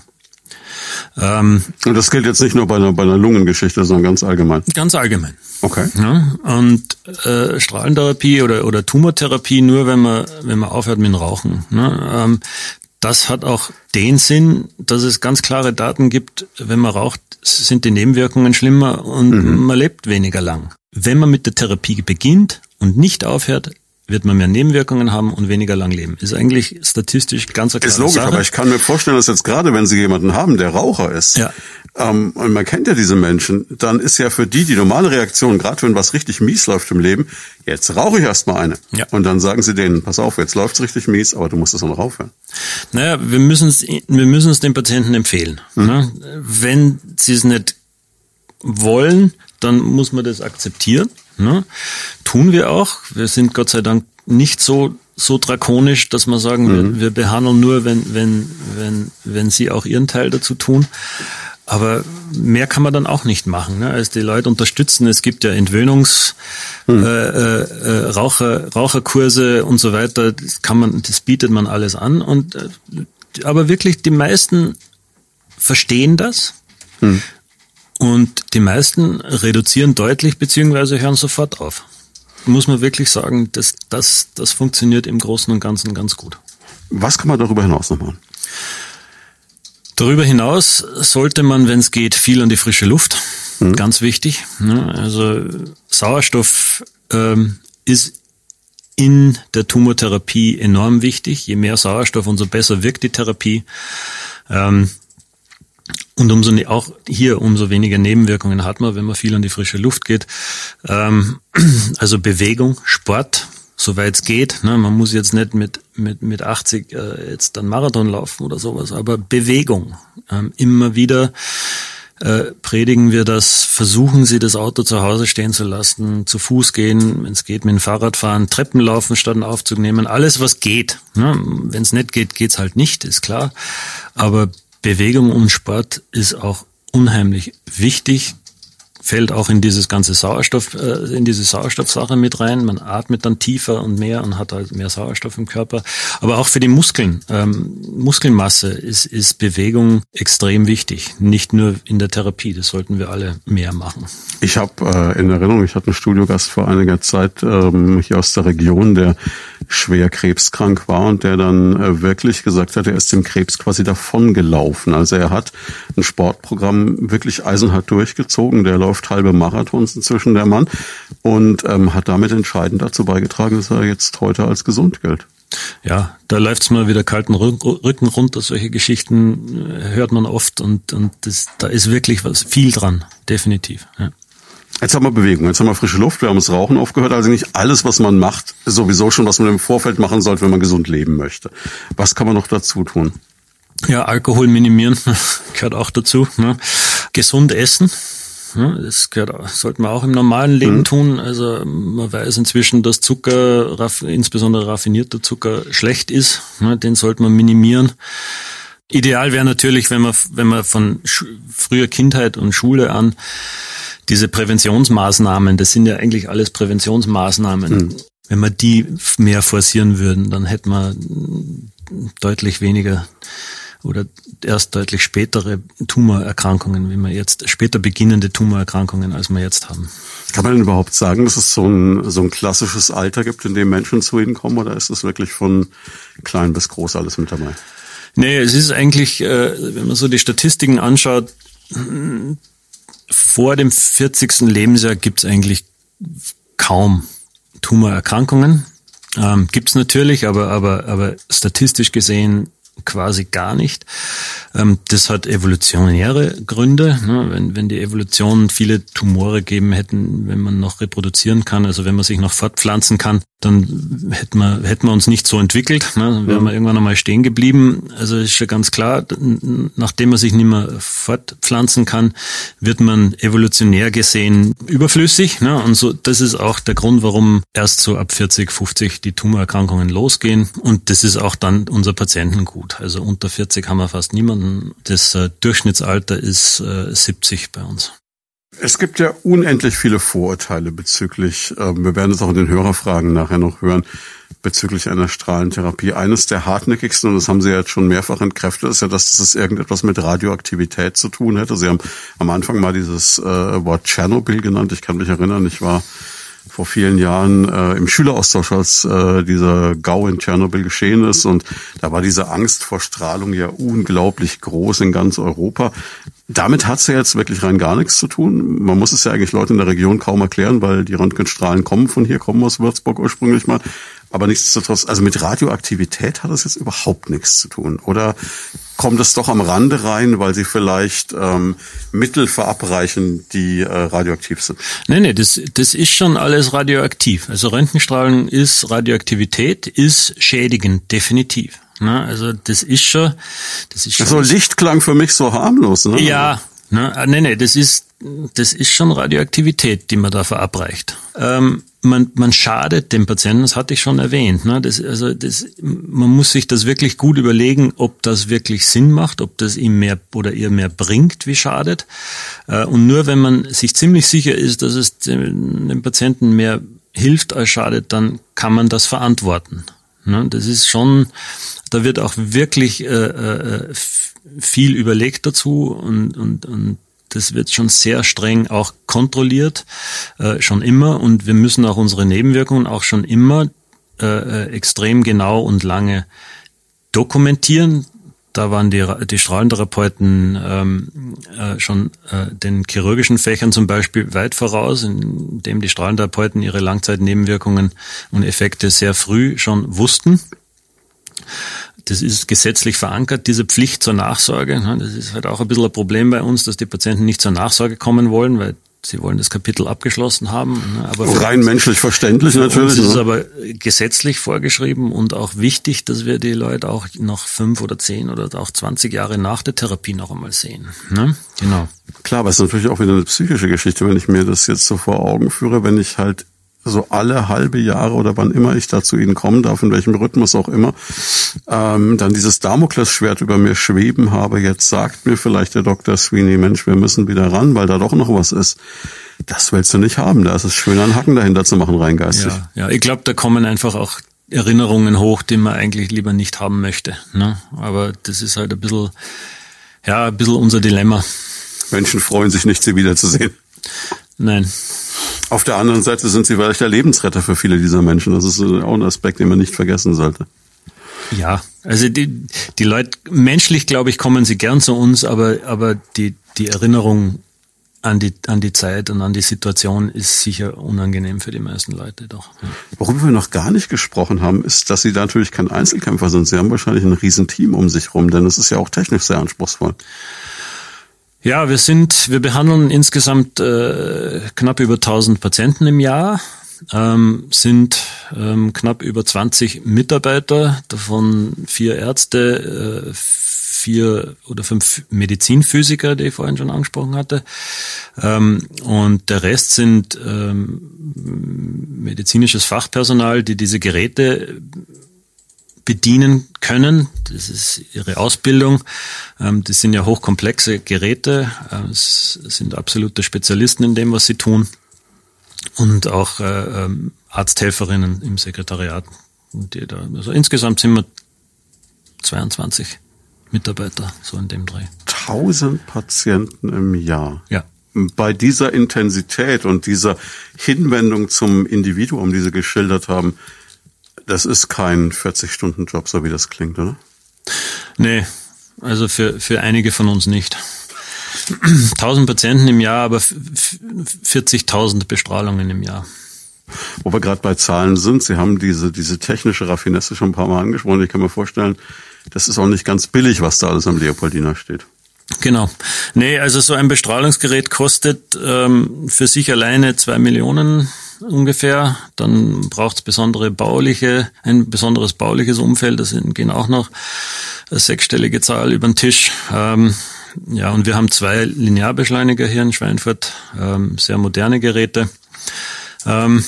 Ähm, und das gilt jetzt nicht nur bei einer, bei einer Lungengeschichte, sondern ganz allgemein. Ganz allgemein. Okay. Ja, und äh, Strahlentherapie oder, oder Tumortherapie nur, wenn man, wenn man aufhört mit dem Rauchen. Ne? Ähm, das hat auch den Sinn, dass es ganz klare Daten gibt, wenn man raucht, sind die Nebenwirkungen schlimmer und mhm. man lebt weniger lang. Wenn man mit der Therapie beginnt und nicht aufhört, wird man mehr Nebenwirkungen haben und weniger lang leben. Ist eigentlich statistisch ganz eine Ist logisch, Sache. aber ich kann mir vorstellen, dass jetzt gerade, wenn Sie jemanden haben, der Raucher ist, ja. ähm, und man kennt ja diese Menschen, dann ist ja für die die normale Reaktion, gerade wenn was richtig mies läuft im Leben, jetzt rauche ich erstmal eine. Ja. Und dann sagen Sie denen, pass auf, jetzt läuft's richtig mies, aber du musst es auch noch aufhören. Naja, wir müssen es wir müssen es den Patienten empfehlen. Mhm. Ne? Wenn sie es nicht wollen, dann muss man das akzeptieren. Ne? Tun wir auch. Wir sind Gott sei Dank nicht so so drakonisch, dass wir sagen, mhm. wir, wir behandeln nur, wenn wenn wenn wenn sie auch ihren Teil dazu tun. Aber mehr kann man dann auch nicht machen, ne? als die Leute unterstützen. Es gibt ja Entwöhnungs, hm. äh, äh, äh, Raucher, Raucherkurse und so weiter. Das kann man, das bietet man alles an. Und äh, aber wirklich die meisten verstehen das. Hm. Und die meisten reduzieren deutlich beziehungsweise hören sofort auf. Muss man wirklich sagen, das, das, das funktioniert im Großen und Ganzen ganz gut. Was kann man darüber hinaus noch machen? Darüber hinaus sollte man, wenn es geht, viel an die frische Luft. Mhm. Ganz wichtig. Ne? Also Sauerstoff ähm, ist in der Tumortherapie enorm wichtig. Je mehr Sauerstoff, umso besser wirkt die Therapie. Ähm, und umso ne, auch hier umso weniger Nebenwirkungen hat man, wenn man viel an die frische Luft geht. Ähm, also Bewegung, Sport, soweit es geht. Ne? Man muss jetzt nicht mit mit mit 80 äh, jetzt dann Marathon laufen oder sowas, aber Bewegung. Ähm, immer wieder äh, predigen wir das, versuchen Sie das Auto zu Hause stehen zu lassen, zu Fuß gehen, wenn es geht, mit dem Fahrrad fahren, Treppen laufen statt einen Aufzug nehmen, alles was geht. Ne? Wenn es nicht geht, geht's halt nicht, ist klar. Aber Bewegung und Sport ist auch unheimlich wichtig fällt auch in dieses ganze Sauerstoff, äh, in diese Sauerstoffsache mit rein. Man atmet dann tiefer und mehr und hat halt mehr Sauerstoff im Körper. Aber auch für die Muskeln, ähm, Muskelmasse ist, ist Bewegung extrem wichtig. Nicht nur in der Therapie, das sollten wir alle mehr machen. Ich habe äh, in Erinnerung, ich hatte einen Studiogast vor einiger Zeit ähm, hier aus der Region, der schwer krebskrank war und der dann äh, wirklich gesagt hat, er ist dem Krebs quasi davongelaufen. Also er hat ein Sportprogramm wirklich eisenhart durchgezogen. Der läuft läuft halbe Marathons inzwischen der Mann und ähm, hat damit entscheidend dazu beigetragen, dass er jetzt heute als gesund gilt. Ja, da läuft's mal wieder kalten Rücken runter. Solche Geschichten äh, hört man oft und, und das, da ist wirklich was viel dran, definitiv. Ja. Jetzt haben wir Bewegung, jetzt haben wir frische Luft, wir haben das Rauchen aufgehört. Also nicht alles, was man macht, ist sowieso schon, was man im Vorfeld machen sollte, wenn man gesund leben möchte. Was kann man noch dazu tun? Ja, Alkohol minimieren gehört auch dazu. Ne? Gesund essen, Das gehört, sollte man auch im normalen Leben mhm. tun. Also man weiß inzwischen, dass Zucker, insbesondere raffinierter Zucker, schlecht ist. Den sollte man minimieren. Ideal wäre natürlich, wenn man, wenn man von früher Kindheit und Schule an diese Präventionsmaßnahmen, das sind ja eigentlich alles Präventionsmaßnahmen, mhm. wenn man die mehr forcieren würden, dann hätte man deutlich weniger oder erst deutlich spätere Tumorerkrankungen, wie wir jetzt, später beginnende Tumorerkrankungen, als wir jetzt haben. Kann man denn überhaupt sagen, dass es so ein, so ein klassisches Alter gibt, in dem Menschen zu Ihnen kommen, oder ist es wirklich von klein bis groß alles mit dabei? Nee, es ist eigentlich, äh, wenn man so die Statistiken anschaut, vor dem 40. Lebensjahr gibt es eigentlich kaum Tumorerkrankungen. Ähm, gibt es natürlich, aber, aber, aber statistisch gesehen quasi gar nicht. Ähm, das hat evolutionäre Gründe. Ne? Wenn, wenn die Evolution viele Tumore geben hätten, wenn man noch reproduzieren kann, also wenn man sich noch fortpflanzen kann, dann hätten wir, hätten wir uns nicht so entwickelt. Ne? Dann wären wir irgendwann einmal stehen geblieben. Also ist ja ganz klar, nachdem man sich nicht mehr fortpflanzen kann, wird man evolutionär gesehen überflüssig. Ne? Und so, das ist auch der Grund, warum erst so ab 40, 50 die Tumorerkrankungen losgehen. Und das ist auch dann unser Patientengut. Also unter 40 haben wir fast niemanden. Das äh, Durchschnittsalter ist äh, 70 bei uns. Es gibt ja unendlich viele Vorurteile bezüglich, äh, wir werden es auch in den Hörerfragen nachher noch hören, bezüglich einer Strahlentherapie. Eines der hartnäckigsten, und das haben Sie jetzt schon mehrfach entkräftet, ist ja, dass das irgendetwas mit Radioaktivität zu tun hätte. Sie haben am Anfang mal dieses äh, Wort Tschernobyl genannt. Ich kann mich erinnern, ich war vor vielen Jahren äh, im Schüleraustausch, als äh, dieser GAU in Tschernobyl geschehen ist. Und da war diese Angst vor Strahlung ja unglaublich groß in ganz Europa. Damit hat's ja jetzt wirklich rein gar nichts zu tun. Man muss es ja eigentlich Leuten in der Region kaum erklären, weil die Röntgenstrahlen kommen von hier, kommen aus Würzburg ursprünglich mal. Aber nichtsdestotrotz, also mit Radioaktivität hat das jetzt überhaupt nichts zu tun. Oder kommt es doch am Rande rein, weil sie vielleicht ähm, Mittel verabreichen, die äh, radioaktiv sind? Nee, nee, das, das ist schon alles radioaktiv. Also Röntgenstrahlen ist Radioaktivität, ist schädigend, definitiv. Ne? Also das ist schon, das ist schon. Also Licht klang für mich so harmlos. Ne? Ja, ne, ah, nee, nee, das ist, das ist schon Radioaktivität, die man da verabreicht. Ähm, man, man schadet dem Patienten, das hatte ich schon erwähnt. Ne? Das, also das, man muss sich das wirklich gut überlegen, ob das wirklich Sinn macht, ob das ihm mehr oder ihr mehr bringt, wie schadet. Äh, und nur wenn man sich ziemlich sicher ist, dass es dem, dem Patienten mehr hilft als schadet, dann kann man das verantworten. Ne? Das ist schon, da wird auch wirklich äh, äh, viel überlegt dazu und, und, und das wird schon sehr streng auch kontrolliert, äh, schon immer. Und wir müssen auch unsere Nebenwirkungen auch schon immer äh, äh extrem genau und lange dokumentieren. Da waren die, die Strahlentherapeuten ähm, äh, schon äh, den chirurgischen Fächern zum Beispiel weit voraus, indem die Strahlentherapeuten ihre Langzeitnebenwirkungen und Effekte sehr früh schon wussten. Das ist gesetzlich verankert, diese Pflicht zur Nachsorge. Das ist halt auch ein bisschen ein Problem bei uns, dass die Patienten nicht zur Nachsorge kommen wollen, weil Sie wollen das Kapitel abgeschlossen haben. Ne, aber Rein menschlich verständlich natürlich. Es ist ne? aber gesetzlich vorgeschrieben und auch wichtig, dass wir die Leute auch noch fünf oder zehn oder auch zwanzig Jahre nach der Therapie noch einmal sehen. Ne? Genau. Klar, aber es ist natürlich auch wieder eine psychische Geschichte, wenn ich mir das jetzt so vor Augen führe, wenn ich halt so alle halbe Jahre oder wann immer ich da zu Ihnen kommen darf, in welchem Rhythmus auch immer, ähm, dann dieses Damoklesschwert über mir schweben habe. Jetzt sagt mir vielleicht der Dr. Sweeney, Mensch, wir müssen wieder ran, weil da doch noch was ist. Das willst du nicht haben. Da ist es schön, einen Haken dahinter zu machen, rein geistig. Ja, ja ich glaube, da kommen einfach auch Erinnerungen hoch, die man eigentlich lieber nicht haben möchte. Ne? Aber das ist halt ein bisschen, ja, ein bisschen unser Dilemma. Menschen freuen sich nicht, sie wiederzusehen. Nein. Auf der anderen Seite sind sie vielleicht der Lebensretter für viele dieser Menschen. Das ist auch ein Aspekt, den man nicht vergessen sollte. Ja, also die, die Leute, menschlich glaube ich, kommen sie gern zu uns, aber, aber die, die Erinnerung an die, an die Zeit und an die Situation ist sicher unangenehm für die meisten Leute doch. Worüber wir noch gar nicht gesprochen haben, ist, dass sie da natürlich kein Einzelkämpfer sind. Sie haben wahrscheinlich ein Riesenteam um sich rum, denn es ist ja auch technisch sehr anspruchsvoll. Ja, wir sind, wir behandeln insgesamt äh, knapp über 1000 Patienten im Jahr, ähm, sind ähm, knapp über 20 Mitarbeiter, davon vier Ärzte, äh, vier oder fünf Medizinphysiker, die ich vorhin schon angesprochen hatte. Ähm, und der Rest sind ähm, medizinisches Fachpersonal, die diese Geräte bedienen können. Das ist ihre Ausbildung. Ähm, das sind ja hochkomplexe Geräte. Äh, es sind absolute Spezialisten in dem, was sie tun. Und auch äh, ähm, Arzthelferinnen im Sekretariat. Also insgesamt sind wir 22 Mitarbeiter, so in dem Dreh. 1000 Patienten im Jahr. Ja. Bei dieser Intensität und dieser Hinwendung zum Individuum, die Sie geschildert haben, das ist kein 40-Stunden-Job, so wie das klingt, oder? Nee, also für, für einige von uns nicht. 1000 Patienten im Jahr, aber 40.000 Bestrahlungen im Jahr. Wo wir gerade bei Zahlen sind, Sie haben diese, diese technische Raffinesse schon ein paar Mal angesprochen. Ich kann mir vorstellen, das ist auch nicht ganz billig, was da alles am Leopoldina steht. Genau. Nee, also so ein Bestrahlungsgerät kostet ähm, für sich alleine zwei Millionen ungefähr. Dann braucht es besondere bauliche, ein besonderes bauliches Umfeld. Das gehen auch noch eine sechsstellige Zahl über den Tisch. Ähm, ja, und wir haben zwei Linearbeschleuniger hier in Schweinfurt, ähm, sehr moderne Geräte. Ähm,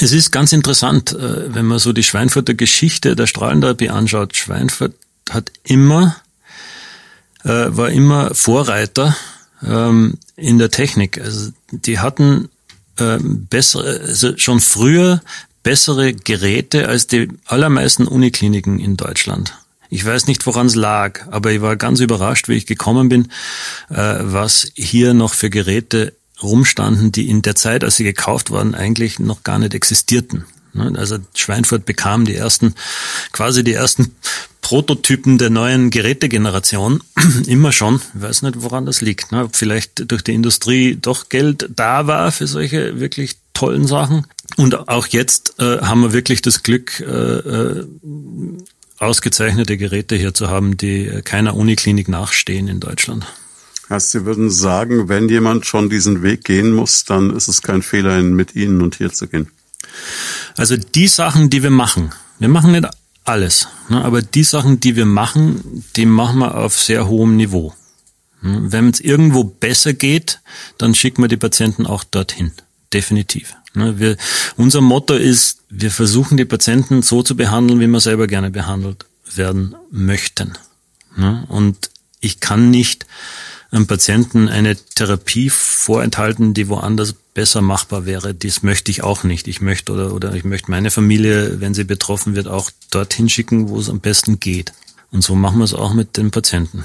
es ist ganz interessant, äh, wenn man so die Schweinfurter Geschichte der Strahlentherapie anschaut. Schweinfurt hat immer, äh, war immer Vorreiter ähm, in der Technik. Also die hatten ähm, bessere, also schon früher bessere Geräte als die allermeisten Unikliniken in Deutschland. Ich weiß nicht, woran es lag, aber ich war ganz überrascht, wie ich gekommen bin, äh, was hier noch für Geräte rumstanden, die in der Zeit, als sie gekauft waren, eigentlich noch gar nicht existierten. Ne, also Schweinfurt bekam die ersten, quasi die ersten Prototypen der neuen Gerätegeneration immer schon. Ich weiß nicht, woran das liegt. Ne? Vielleicht durch die Industrie doch Geld da war für solche wirklich tollen Sachen. Und auch jetzt äh, haben wir wirklich das Glück, äh, äh, ausgezeichnete Geräte hier zu haben, die keiner Uniklinik nachstehen in Deutschland. Heißt, Sie würden sagen, wenn jemand schon diesen Weg gehen muss, dann ist es kein Fehler, mit Ihnen und hier zu gehen. Also die Sachen, die wir machen, wir machen nicht alles. Ne? Aber die Sachen, die wir machen, die machen wir auf sehr hohem Niveau. Ne? Wenn es irgendwo besser geht, dann schicken wir die Patienten auch dorthin. Definitiv. Ne? Wir, unser Motto ist, wir versuchen die Patienten so zu behandeln, wie wir selber gerne behandelt werden möchten. Und ich kann nicht einem Patienten eine Therapie vorenthalten, die woanders besser machbar wäre. Das möchte ich auch nicht. Ich möchte oder, oder ich möchte meine Familie, wenn sie betroffen wird, auch dorthin schicken, wo es am besten geht. Und so machen wir es auch mit den Patienten.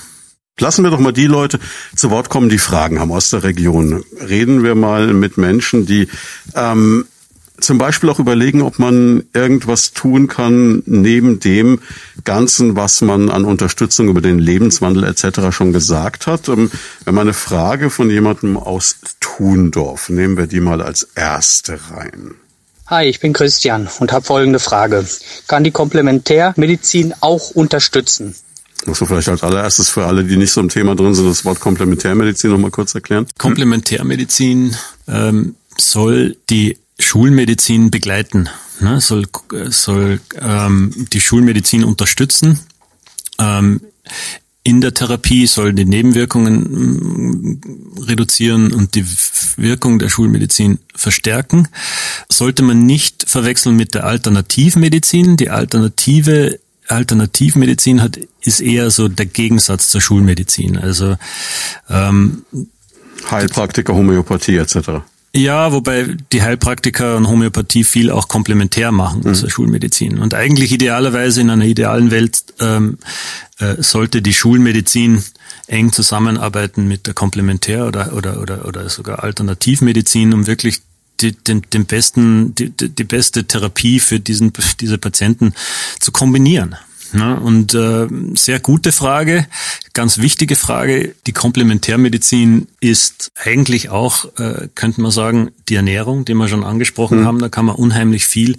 Lassen wir doch mal die Leute zu Wort kommen, die Fragen haben aus der Region. Reden wir mal mit Menschen, die ähm, zum Beispiel auch überlegen, ob man irgendwas tun kann neben dem Ganzen, was man an Unterstützung über den Lebenswandel etc. schon gesagt hat. Ähm, wenn man eine Frage von jemandem aus Thundorf, nehmen wir die mal als erste rein. Hi, ich bin Christian und habe folgende Frage. Kann die Komplementärmedizin auch unterstützen? Musst du vielleicht als allererstes für alle, die nicht so im Thema drin sind, das Wort Komplementärmedizin nochmal kurz erklären? Komplementärmedizin ähm, soll die Schulmedizin begleiten, ne? soll, soll ähm, die Schulmedizin unterstützen. Ähm, in der Therapie soll die Nebenwirkungen mm, reduzieren und die Wirkung der Schulmedizin verstärken. Sollte man nicht verwechseln mit der Alternativmedizin. Die alternative Alternativmedizin hat, ist eher so der Gegensatz zur Schulmedizin. Also ähm, Heilpraktiker, Homöopathie etc. Ja, wobei die Heilpraktiker und Homöopathie viel auch komplementär machen mhm. zur Schulmedizin. Und eigentlich idealerweise in einer idealen Welt ähm, äh, sollte die Schulmedizin eng zusammenarbeiten mit der Komplementär- oder, oder, oder, oder sogar Alternativmedizin, um wirklich die, den, den besten, die, die beste Therapie für diesen, diese Patienten zu kombinieren. Ja, und äh, sehr gute Frage, ganz wichtige Frage. Die Komplementärmedizin ist eigentlich auch, äh, könnte man sagen, die Ernährung, die wir schon angesprochen mhm. haben. Da kann man unheimlich viel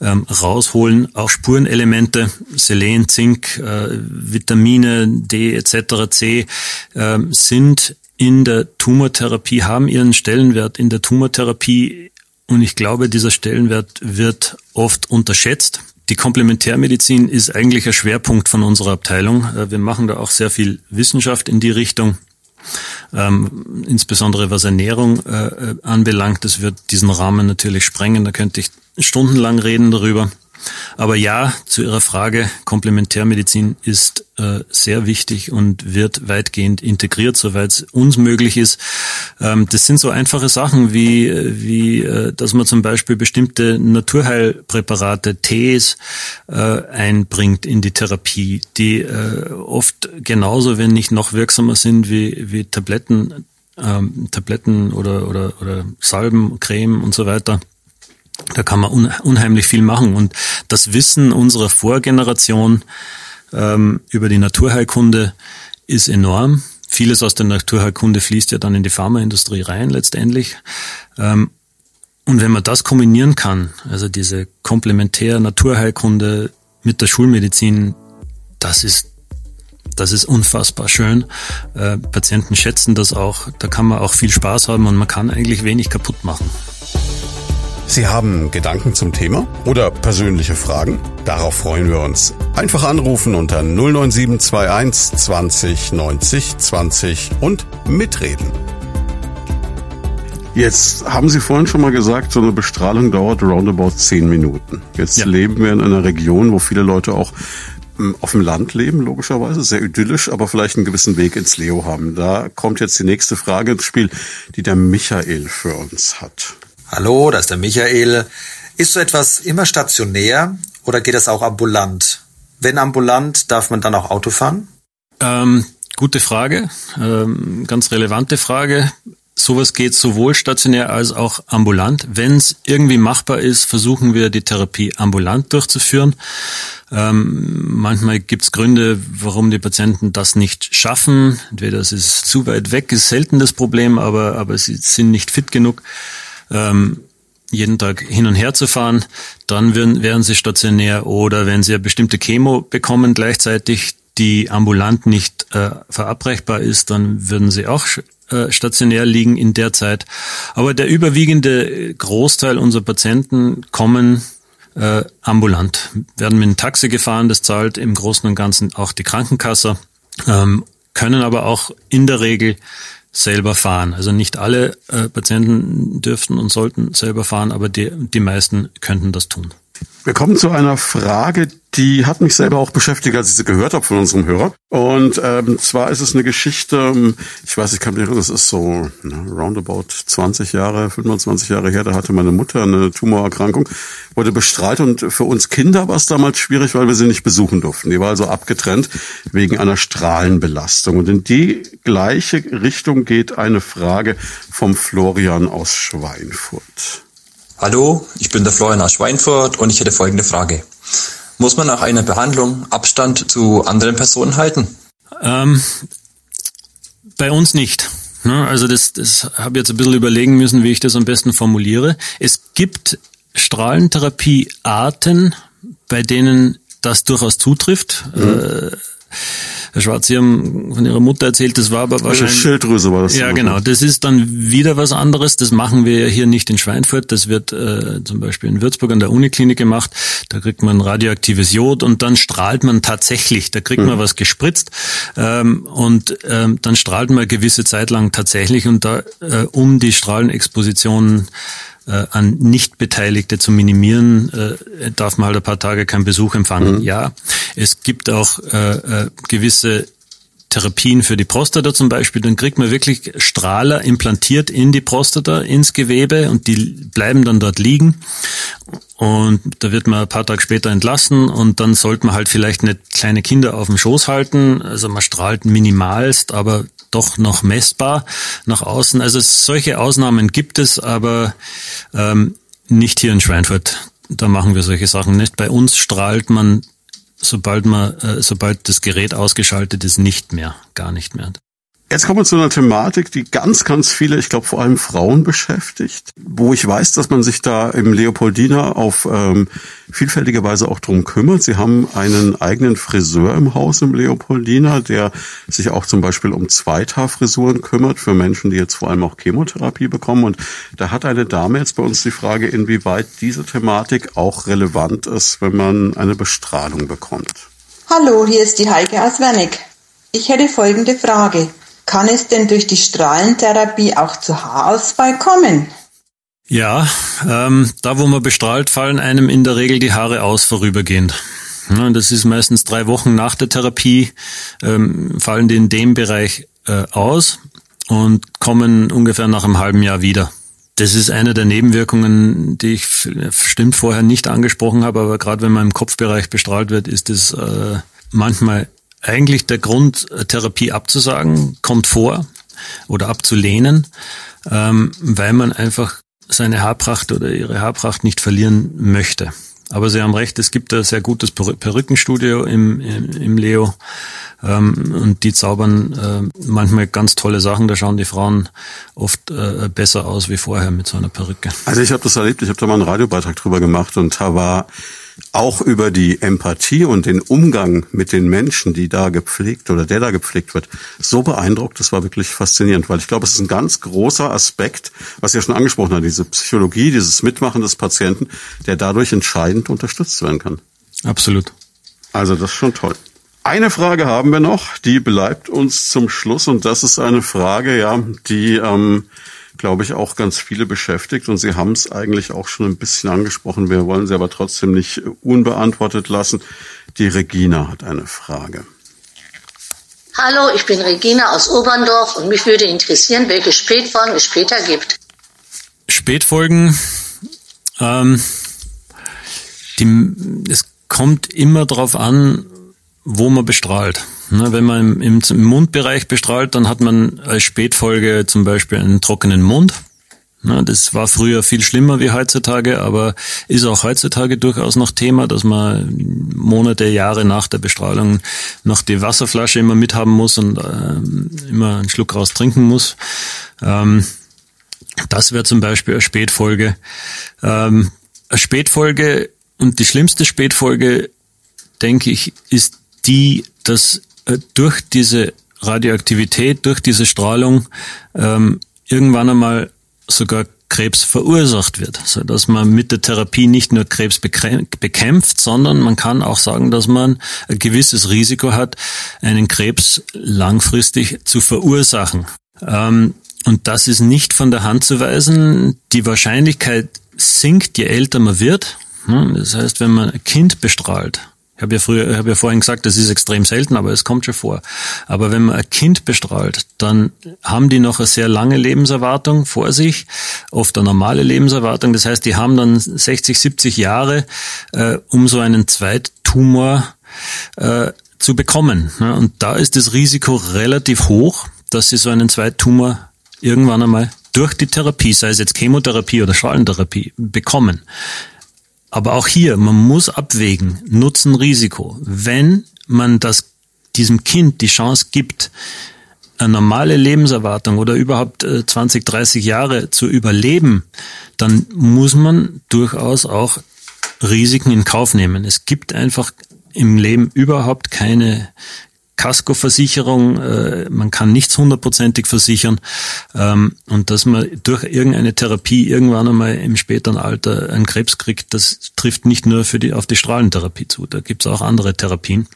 ähm, rausholen. Auch Spurenelemente, Selen, Zink, äh, Vitamine D etc. C äh, sind in der Tumortherapie, haben ihren Stellenwert in der Tumortherapie. Und ich glaube, dieser Stellenwert wird oft unterschätzt die Komplementärmedizin ist eigentlich ein Schwerpunkt von unserer Abteilung. Äh, wir machen da auch sehr viel Wissenschaft in die Richtung. Ähm, insbesondere was Ernährung äh, äh anbelangt, das wird diesen Rahmen natürlich sprengen. Da könnte ich stundenlang reden darüber. Aber ja, zu Ihrer Frage, Komplementärmedizin ist äh, sehr wichtig und wird weitgehend integriert, soweit es uns möglich ist. Ähm, das sind so einfache Sachen wie, wie äh, dass man zum Beispiel bestimmte Naturheilpräparate, Tees äh, einbringt in die Therapie, die äh, oft genauso, wenn nicht noch wirksamer sind wie, wie Tabletten, ähm, Tabletten oder, oder, oder Salben, Creme und so weiter. Da kann man unheimlich viel machen. Und das Wissen unserer Vorgeneration ähm, über die Naturheilkunde ist enorm. Vieles aus der Naturheilkunde fließt ja dann in die Pharmaindustrie rein letztendlich. Ähm, und wenn man das kombinieren kann, also diese komplementär Naturheilkunde mit der Schulmedizin, das ist das ist unfassbar schön. Äh, Patienten schätzen das auch. Da kann man auch viel Spaß haben und man kann eigentlich wenig kaputt machen. Sie haben Gedanken zum Thema oder persönliche Fragen? Darauf freuen wir uns. Einfach anrufen unter 09721 20 90 20 und mitreden. Jetzt haben Sie vorhin schon mal gesagt, so eine Bestrahlung dauert roundabout zehn Minuten. Jetzt ja. leben wir in einer Region, wo viele Leute auch hm, auf dem Land leben, logischerweise, sehr idyllisch, aber vielleicht einen gewissen Weg ins Leo haben. Da kommt jetzt die nächste Frage ins Spiel, die der Michael für uns hat. Hallo, da ist der Michael. Ist so etwas immer stationär oder geht das auch ambulant? Wenn ambulant, darf man dann auch Auto fahren? Ähm, gute Frage, ähm, ganz relevante Frage. Sowas geht sowohl stationär als auch ambulant. Wenn es irgendwie machbar ist, versuchen wir die Therapie ambulant durchzuführen. Ähm, manchmal gibt es Gründe, warum die Patienten das nicht schaffen. Entweder es ist zu weit weg, ist selten das Problem, aber, aber sie sind nicht fit genug ähm, jeden Tag hin und her zu fahren, dann werden, werden sie stationär oder wenn sie eine bestimmte Chemo bekommen gleichzeitig, die ambulant nicht äh, verabreichbar ist, dann würden sie auch äh, stationär liegen in der Zeit. Aber der überwiegende Großteil unserer Patienten kommen äh, ambulant, werden mit einem Taxi gefahren, das zahlt im Großen und Ganzen auch die Krankenkasse, ähm, können aber auch in der Regel selber fahren. Also nicht alle äh, Patienten dürften und sollten selber fahren, aber die, die meisten könnten das tun. Wir kommen zu einer Frage, die hat mich selber auch beschäftigt, als ich sie gehört habe von unserem Hörer. Und ähm, zwar ist es eine Geschichte, ähm, ich weiß, ich kann mich erinnern, das ist so ne, roundabout 20 Jahre, 25 Jahre her, da hatte meine Mutter eine Tumorerkrankung, wurde bestrahlt und für uns Kinder war es damals schwierig, weil wir sie nicht besuchen durften. Die war also abgetrennt wegen einer Strahlenbelastung. Und in die gleiche Richtung geht eine Frage vom Florian aus Schweinfurt. Hallo, ich bin der Florian aus Schweinfurt und ich hätte folgende Frage. Muss man nach einer Behandlung Abstand zu anderen Personen halten? Ähm, bei uns nicht. Ne? Also das, das habe ich jetzt ein bisschen überlegen müssen, wie ich das am besten formuliere. Es gibt Strahlentherapiearten, bei denen das durchaus zutrifft. Mhm. Äh, Herr Schwarz, Sie haben von Ihrer Mutter erzählt, das war aber also wahrscheinlich... Schilddrüse war das. Ja, genau. Das ist dann wieder was anderes. Das machen wir ja hier nicht in Schweinfurt. Das wird äh, zum Beispiel in Würzburg an der Uniklinik gemacht. Da kriegt man radioaktives Jod und dann strahlt man tatsächlich. Da kriegt man mhm. was gespritzt ähm, und ähm, dann strahlt man gewisse Zeit lang tatsächlich und da äh, um die Strahlenexpositionen äh, an Nichtbeteiligte zu minimieren, äh, darf man halt ein paar Tage keinen Besuch empfangen. Mhm. Ja, es gibt auch äh, äh, gewisse Therapien für die Prostata zum Beispiel, dann kriegt man wirklich Strahler implantiert in die Prostata, ins Gewebe und die bleiben dann dort liegen. Und da wird man ein paar Tage später entlassen und dann sollte man halt vielleicht nicht kleine Kinder auf dem Schoß halten. Also man strahlt minimalst, aber doch noch messbar nach außen. Also solche Ausnahmen gibt es, aber ähm, nicht hier in Schweinfurt. Da machen wir solche Sachen nicht. Bei uns strahlt man, sobald man, äh, sobald das Gerät ausgeschaltet ist, nicht mehr, gar nicht mehr. Jetzt kommen wir zu einer Thematik, die ganz, ganz viele, ich glaube vor allem Frauen beschäftigt, wo ich weiß, dass man sich da im Leopoldina auf ähm, vielfältige Weise auch drum kümmert. Sie haben einen eigenen Friseur im Haus im Leopoldina, der sich auch zum Beispiel um Zweithaarfrisuren kümmert für Menschen, die jetzt vor allem auch Chemotherapie bekommen. Und da hat eine Dame jetzt bei uns die Frage, inwieweit diese Thematik auch relevant ist, wenn man eine Bestrahlung bekommt. Hallo, hier ist die Heike aus. Ich hätte folgende Frage. Kann es denn durch die Strahlentherapie auch zu Haarausfall kommen? Ja, ähm, da wo man bestrahlt, fallen einem in der Regel die Haare aus vorübergehend. Ja, das ist meistens drei Wochen nach der Therapie, ähm, fallen die in dem Bereich äh, aus und kommen ungefähr nach einem halben Jahr wieder. Das ist eine der Nebenwirkungen, die ich bestimmt vorher nicht angesprochen habe, aber gerade wenn man im Kopfbereich bestrahlt wird, ist es äh, manchmal eigentlich der Grund, Therapie abzusagen, kommt vor oder abzulehnen, ähm, weil man einfach seine Haarpracht oder ihre Haarpracht nicht verlieren möchte. Aber Sie haben recht, es gibt ein sehr gutes Perückenstudio im, im, im Leo ähm, und die zaubern äh, manchmal ganz tolle Sachen. Da schauen die Frauen oft äh, besser aus wie vorher mit so einer Perücke. Also ich habe das erlebt, ich habe da mal einen Radiobeitrag drüber gemacht und da war auch über die Empathie und den Umgang mit den Menschen, die da gepflegt oder der da gepflegt wird, so beeindruckt. Das war wirklich faszinierend, weil ich glaube, es ist ein ganz großer Aspekt, was ihr schon angesprochen habt, diese Psychologie, dieses Mitmachen des Patienten, der dadurch entscheidend unterstützt werden kann. Absolut. Also das ist schon toll. Eine Frage haben wir noch, die bleibt uns zum Schluss und das ist eine Frage, ja, die ähm, glaube ich, auch ganz viele beschäftigt. Und Sie haben es eigentlich auch schon ein bisschen angesprochen. Wir wollen sie aber trotzdem nicht unbeantwortet lassen. Die Regina hat eine Frage. Hallo, ich bin Regina aus Oberndorf und mich würde interessieren, welche Spätfolgen es später gibt. Spätfolgen, ähm, die, es kommt immer darauf an, wo man bestrahlt. Ne, wenn man im, Mundbereich bestrahlt, dann hat man als Spätfolge zum Beispiel einen trockenen Mund. Ne, das war früher viel schlimmer wie heutzutage, aber ist auch heutzutage durchaus noch Thema, dass man Monate, Jahre nach der Bestrahlung noch die Wasserflasche immer mithaben muss und äh, immer einen Schluck raus trinken muss. Ähm, das wäre zum Beispiel eine Spätfolge. Ähm, eine Spätfolge und die schlimmste Spätfolge, denke ich, ist die, dass äh, durch diese Radioaktivität, durch diese Strahlung ähm, irgendwann einmal sogar Krebs verursacht wird, so dass man mit der Therapie nicht nur Krebs bekämpft, sondern man kann auch sagen, dass man ein gewisses Risiko hat, einen Krebs langfristig zu verursachen. Ähm, und das ist nicht von der Hand zu weisen. Die Wahrscheinlichkeit sinkt, je älter man wird. Das heißt, wenn man ein Kind bestrahlt, ich habe ja früher, ich habe ja vorhin gesagt, das ist extrem selten, aber es kommt schon vor. Aber wenn man ein Kind bestrahlt, dann haben die noch eine sehr lange Lebenserwartung vor sich, oft eine normale Lebenserwartung. Das heißt, die haben dann 60, 70 Jahre, äh, um so einen Zweittumor äh, zu bekommen. Und da ist das Risiko relativ hoch, dass sie so einen Zweittumor irgendwann einmal durch die Therapie, sei es jetzt Chemotherapie oder Strahlentherapie, bekommen. Aber auch hier, man muss abwägen, Nutzen, Risiko. Wenn man das, diesem Kind die Chance gibt, eine normale Lebenserwartung oder überhaupt 20, äh, 30 Jahre zu überleben, dann muss man durchaus auch Risiken in Kauf nehmen. Es gibt einfach im Leben überhaupt keine Kaskoversicherung, äh, man kann nichts hundertprozentig versichern ähm, und dass man durch irgendeine Therapie irgendwann einmal im späteren Alter einen Krebs kriegt, das trifft nicht nur für die auf die Strahlentherapie zu. Da gibt es auch andere Therapien,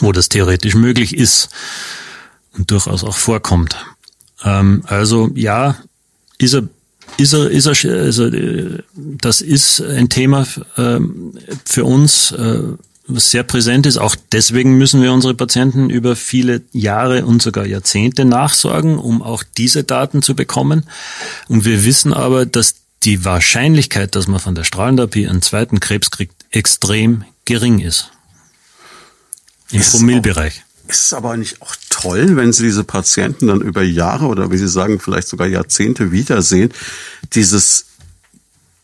wo das theoretisch möglich ist und durchaus auch vorkommt. Ähm, also ja, ist er ist er, ist er, also, äh, das ist ein Thema ähm, für uns, äh, sehr präsent ist. Auch deswegen müssen wir unsere Patienten über viele Jahre und sogar Jahrzehnte nachsorgen, um auch diese Daten zu bekommen. Und wir wissen aber, dass die Wahrscheinlichkeit, dass man von der Strahlentherapie einen zweiten Krebs kriegt, extrem gering ist. Im Promillbereich. Ist es aber nicht auch toll, wenn Sie diese Patienten dann über Jahre oder wie Sie sagen, vielleicht sogar Jahrzehnte wiedersehen, dieses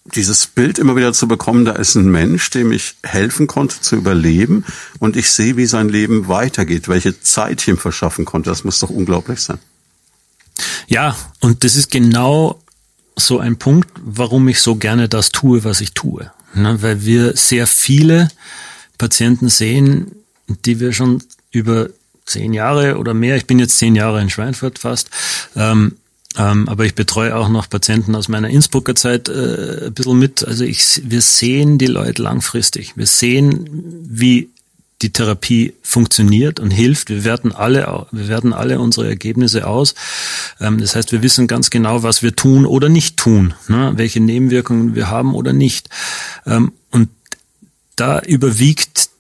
dieses Bild immer wieder zu bekommen, da ist ein Mensch, dem ich helfen konnte zu überleben und ich sehe, wie sein Leben weitergeht, welche Zeit ich ihm verschaffen konnte. Das muss doch unglaublich sein. Ja, und das ist genau so ein Punkt, warum ich so gerne das tue, was ich tue. Ne, weil wir sehr viele Patienten sehen, die wir schon über zehn Jahre oder mehr, ich bin jetzt zehn Jahre in Schweinfurt fast, ähm, ähm, aber ich betreue auch noch Patienten aus meiner Innsbrucker Zeit äh, ein bisschen mit. Also ich, wir sehen die Leute langfristig. Wir sehen, wie die Therapie funktioniert und hilft. Wir werten alle, wir werten alle unsere Ergebnisse aus. Ähm, das heißt, wir wissen ganz genau, was wir tun oder nicht tun, ne? welche Nebenwirkungen wir haben oder nicht. Ähm, und da überwiegt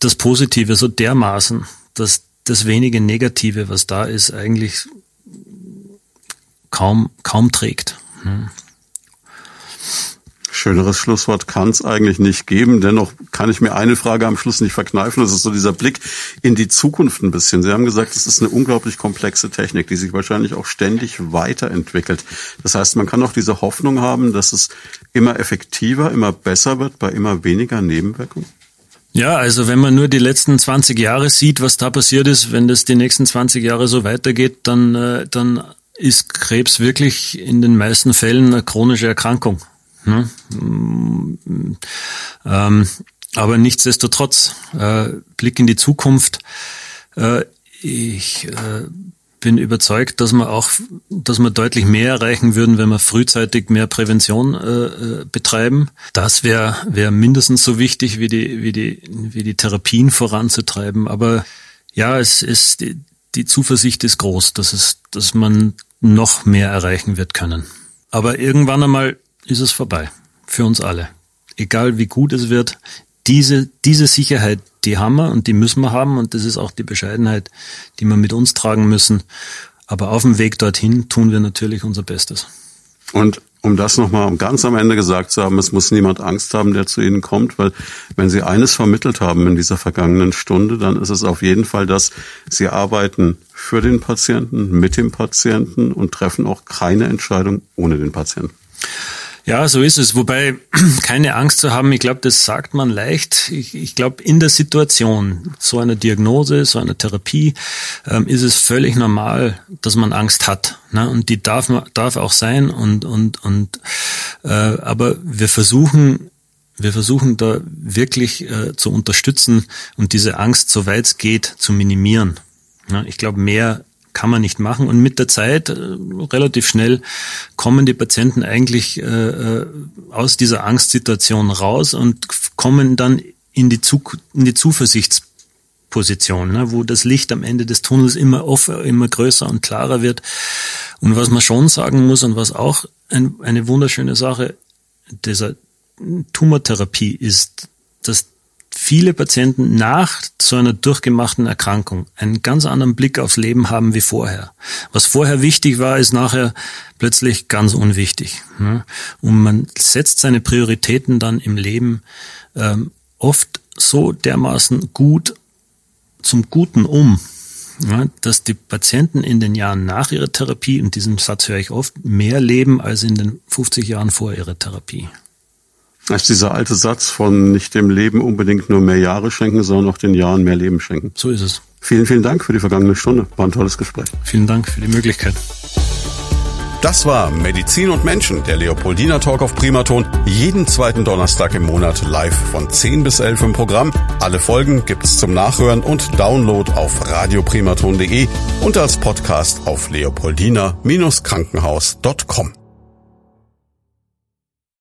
das Positive so dermaßen, dass das wenige Negative, was da ist, eigentlich kaum, kaum trägt. Ne? Schöneres Schlusswort kann es eigentlich nicht geben. Dennoch kann ich mir eine Frage am Schluss nicht verkneifen. Das ist so dieser Blick in die Zukunft ein bisschen. Sie haben gesagt, es ist eine unglaublich komplexe Technik, die sich wahrscheinlich auch ständig weiterentwickelt. Das heißt, man kann auch diese Hoffnung haben, dass es immer effektiver, immer besser wird bei immer weniger Nebenwirkungen. Ja, also wenn man nur die letzten 20 Jahre sieht, was da passiert ist, wenn das die nächsten 20 Jahre so weitergeht, dann, äh, dann ist Krebs wirklich in den meisten Fällen eine chronische Erkrankung. Ne? Ähm, aber nichtsdestotrotz, äh, Blick in die Zukunft. Äh, ich äh, bin überzeugt, dass wir auch, dass wir deutlich mehr erreichen würden, wenn wir frühzeitig mehr Prävention äh, äh betreiben. Das wäre wäre mindestens so wichtig wie die wie die wie die Therapien voranzutreiben. Aber ja, es ist die, Zuversicht ist groß, dass es dass man noch mehr erreichen wird können. Aber irgendwann einmal ist es vorbei. Für uns alle. Egal wie gut es wird, diese, diese Sicherheit, die haben wir und die müssen wir haben und das ist auch die Bescheidenheit, die wir mit uns tragen müssen. Aber auf dem Weg dorthin tun wir natürlich unser Bestes. Und um das nochmal ganz am Ende gesagt zu haben, es muss niemand Angst haben, der zu Ihnen kommt, weil wenn Sie eines vermittelt haben in dieser vergangenen Stunde, dann ist es auf jeden Fall, dass Sie arbeiten für den Patienten, mit dem Patienten und treffen auch keine Entscheidung ohne den Patienten. Ja, so ist es. Wobei keine Angst zu haben, ich glaube, das sagt man leicht. Ich, ich glaube, in der Situation so einer Diagnose, so einer Therapie, ähm, ist es völlig normal, dass man Angst hat. Ne? Und die darf darf auch sein. Und und und. Äh, aber wir versuchen wir versuchen da wirklich äh, zu unterstützen und diese Angst, soweit es geht, zu minimieren. Ja, ich glaube, mehr kann man nicht machen. Und mit der Zeit, äh, relativ schnell, kommen die Patienten eigentlich äh, äh, aus dieser Angstsituation raus und kommen dann in die, Zu in die Zuversichtsposition, ne, wo das Licht am Ende des Tunnels immer offen, immer größer und klarer wird. Und was man schon sagen muss und was auch ein, eine wunderschöne Sache dieser Tumortherapie ist, dass viele Patienten nach so einer durchgemachten Erkrankung einen ganz anderen Blick aufs Leben haben wie vorher. Was vorher wichtig war, ist nachher plötzlich ganz unwichtig. Ne? Und man setzt seine Prioritäten dann im Leben ähm, oft so dermaßen gut zum Guten um, dass die Patienten in den Jahren nach ihrer Therapie, und diesen Satz höre ich oft, mehr leben als in den 50 Jahren vor ihrer Therapie. Das ist dieser alte Satz von nicht dem Leben unbedingt nur mehr Jahre schenken, sondern auch den Jahren mehr Leben schenken. So ist es. Vielen, vielen Dank für die vergangene Stunde. War ein tolles Gespräch. Vielen Dank für die Möglichkeit. Das war Medizin und Menschen, der Leopoldina Talk auf Primaton. Jeden zweiten Donnerstag im Monat live von 10 bis 11 im Programm. Alle Folgen gibt's zum Nachhören und Download auf radioprimaton.de und als Podcast auf leopoldina-krankenhaus.com.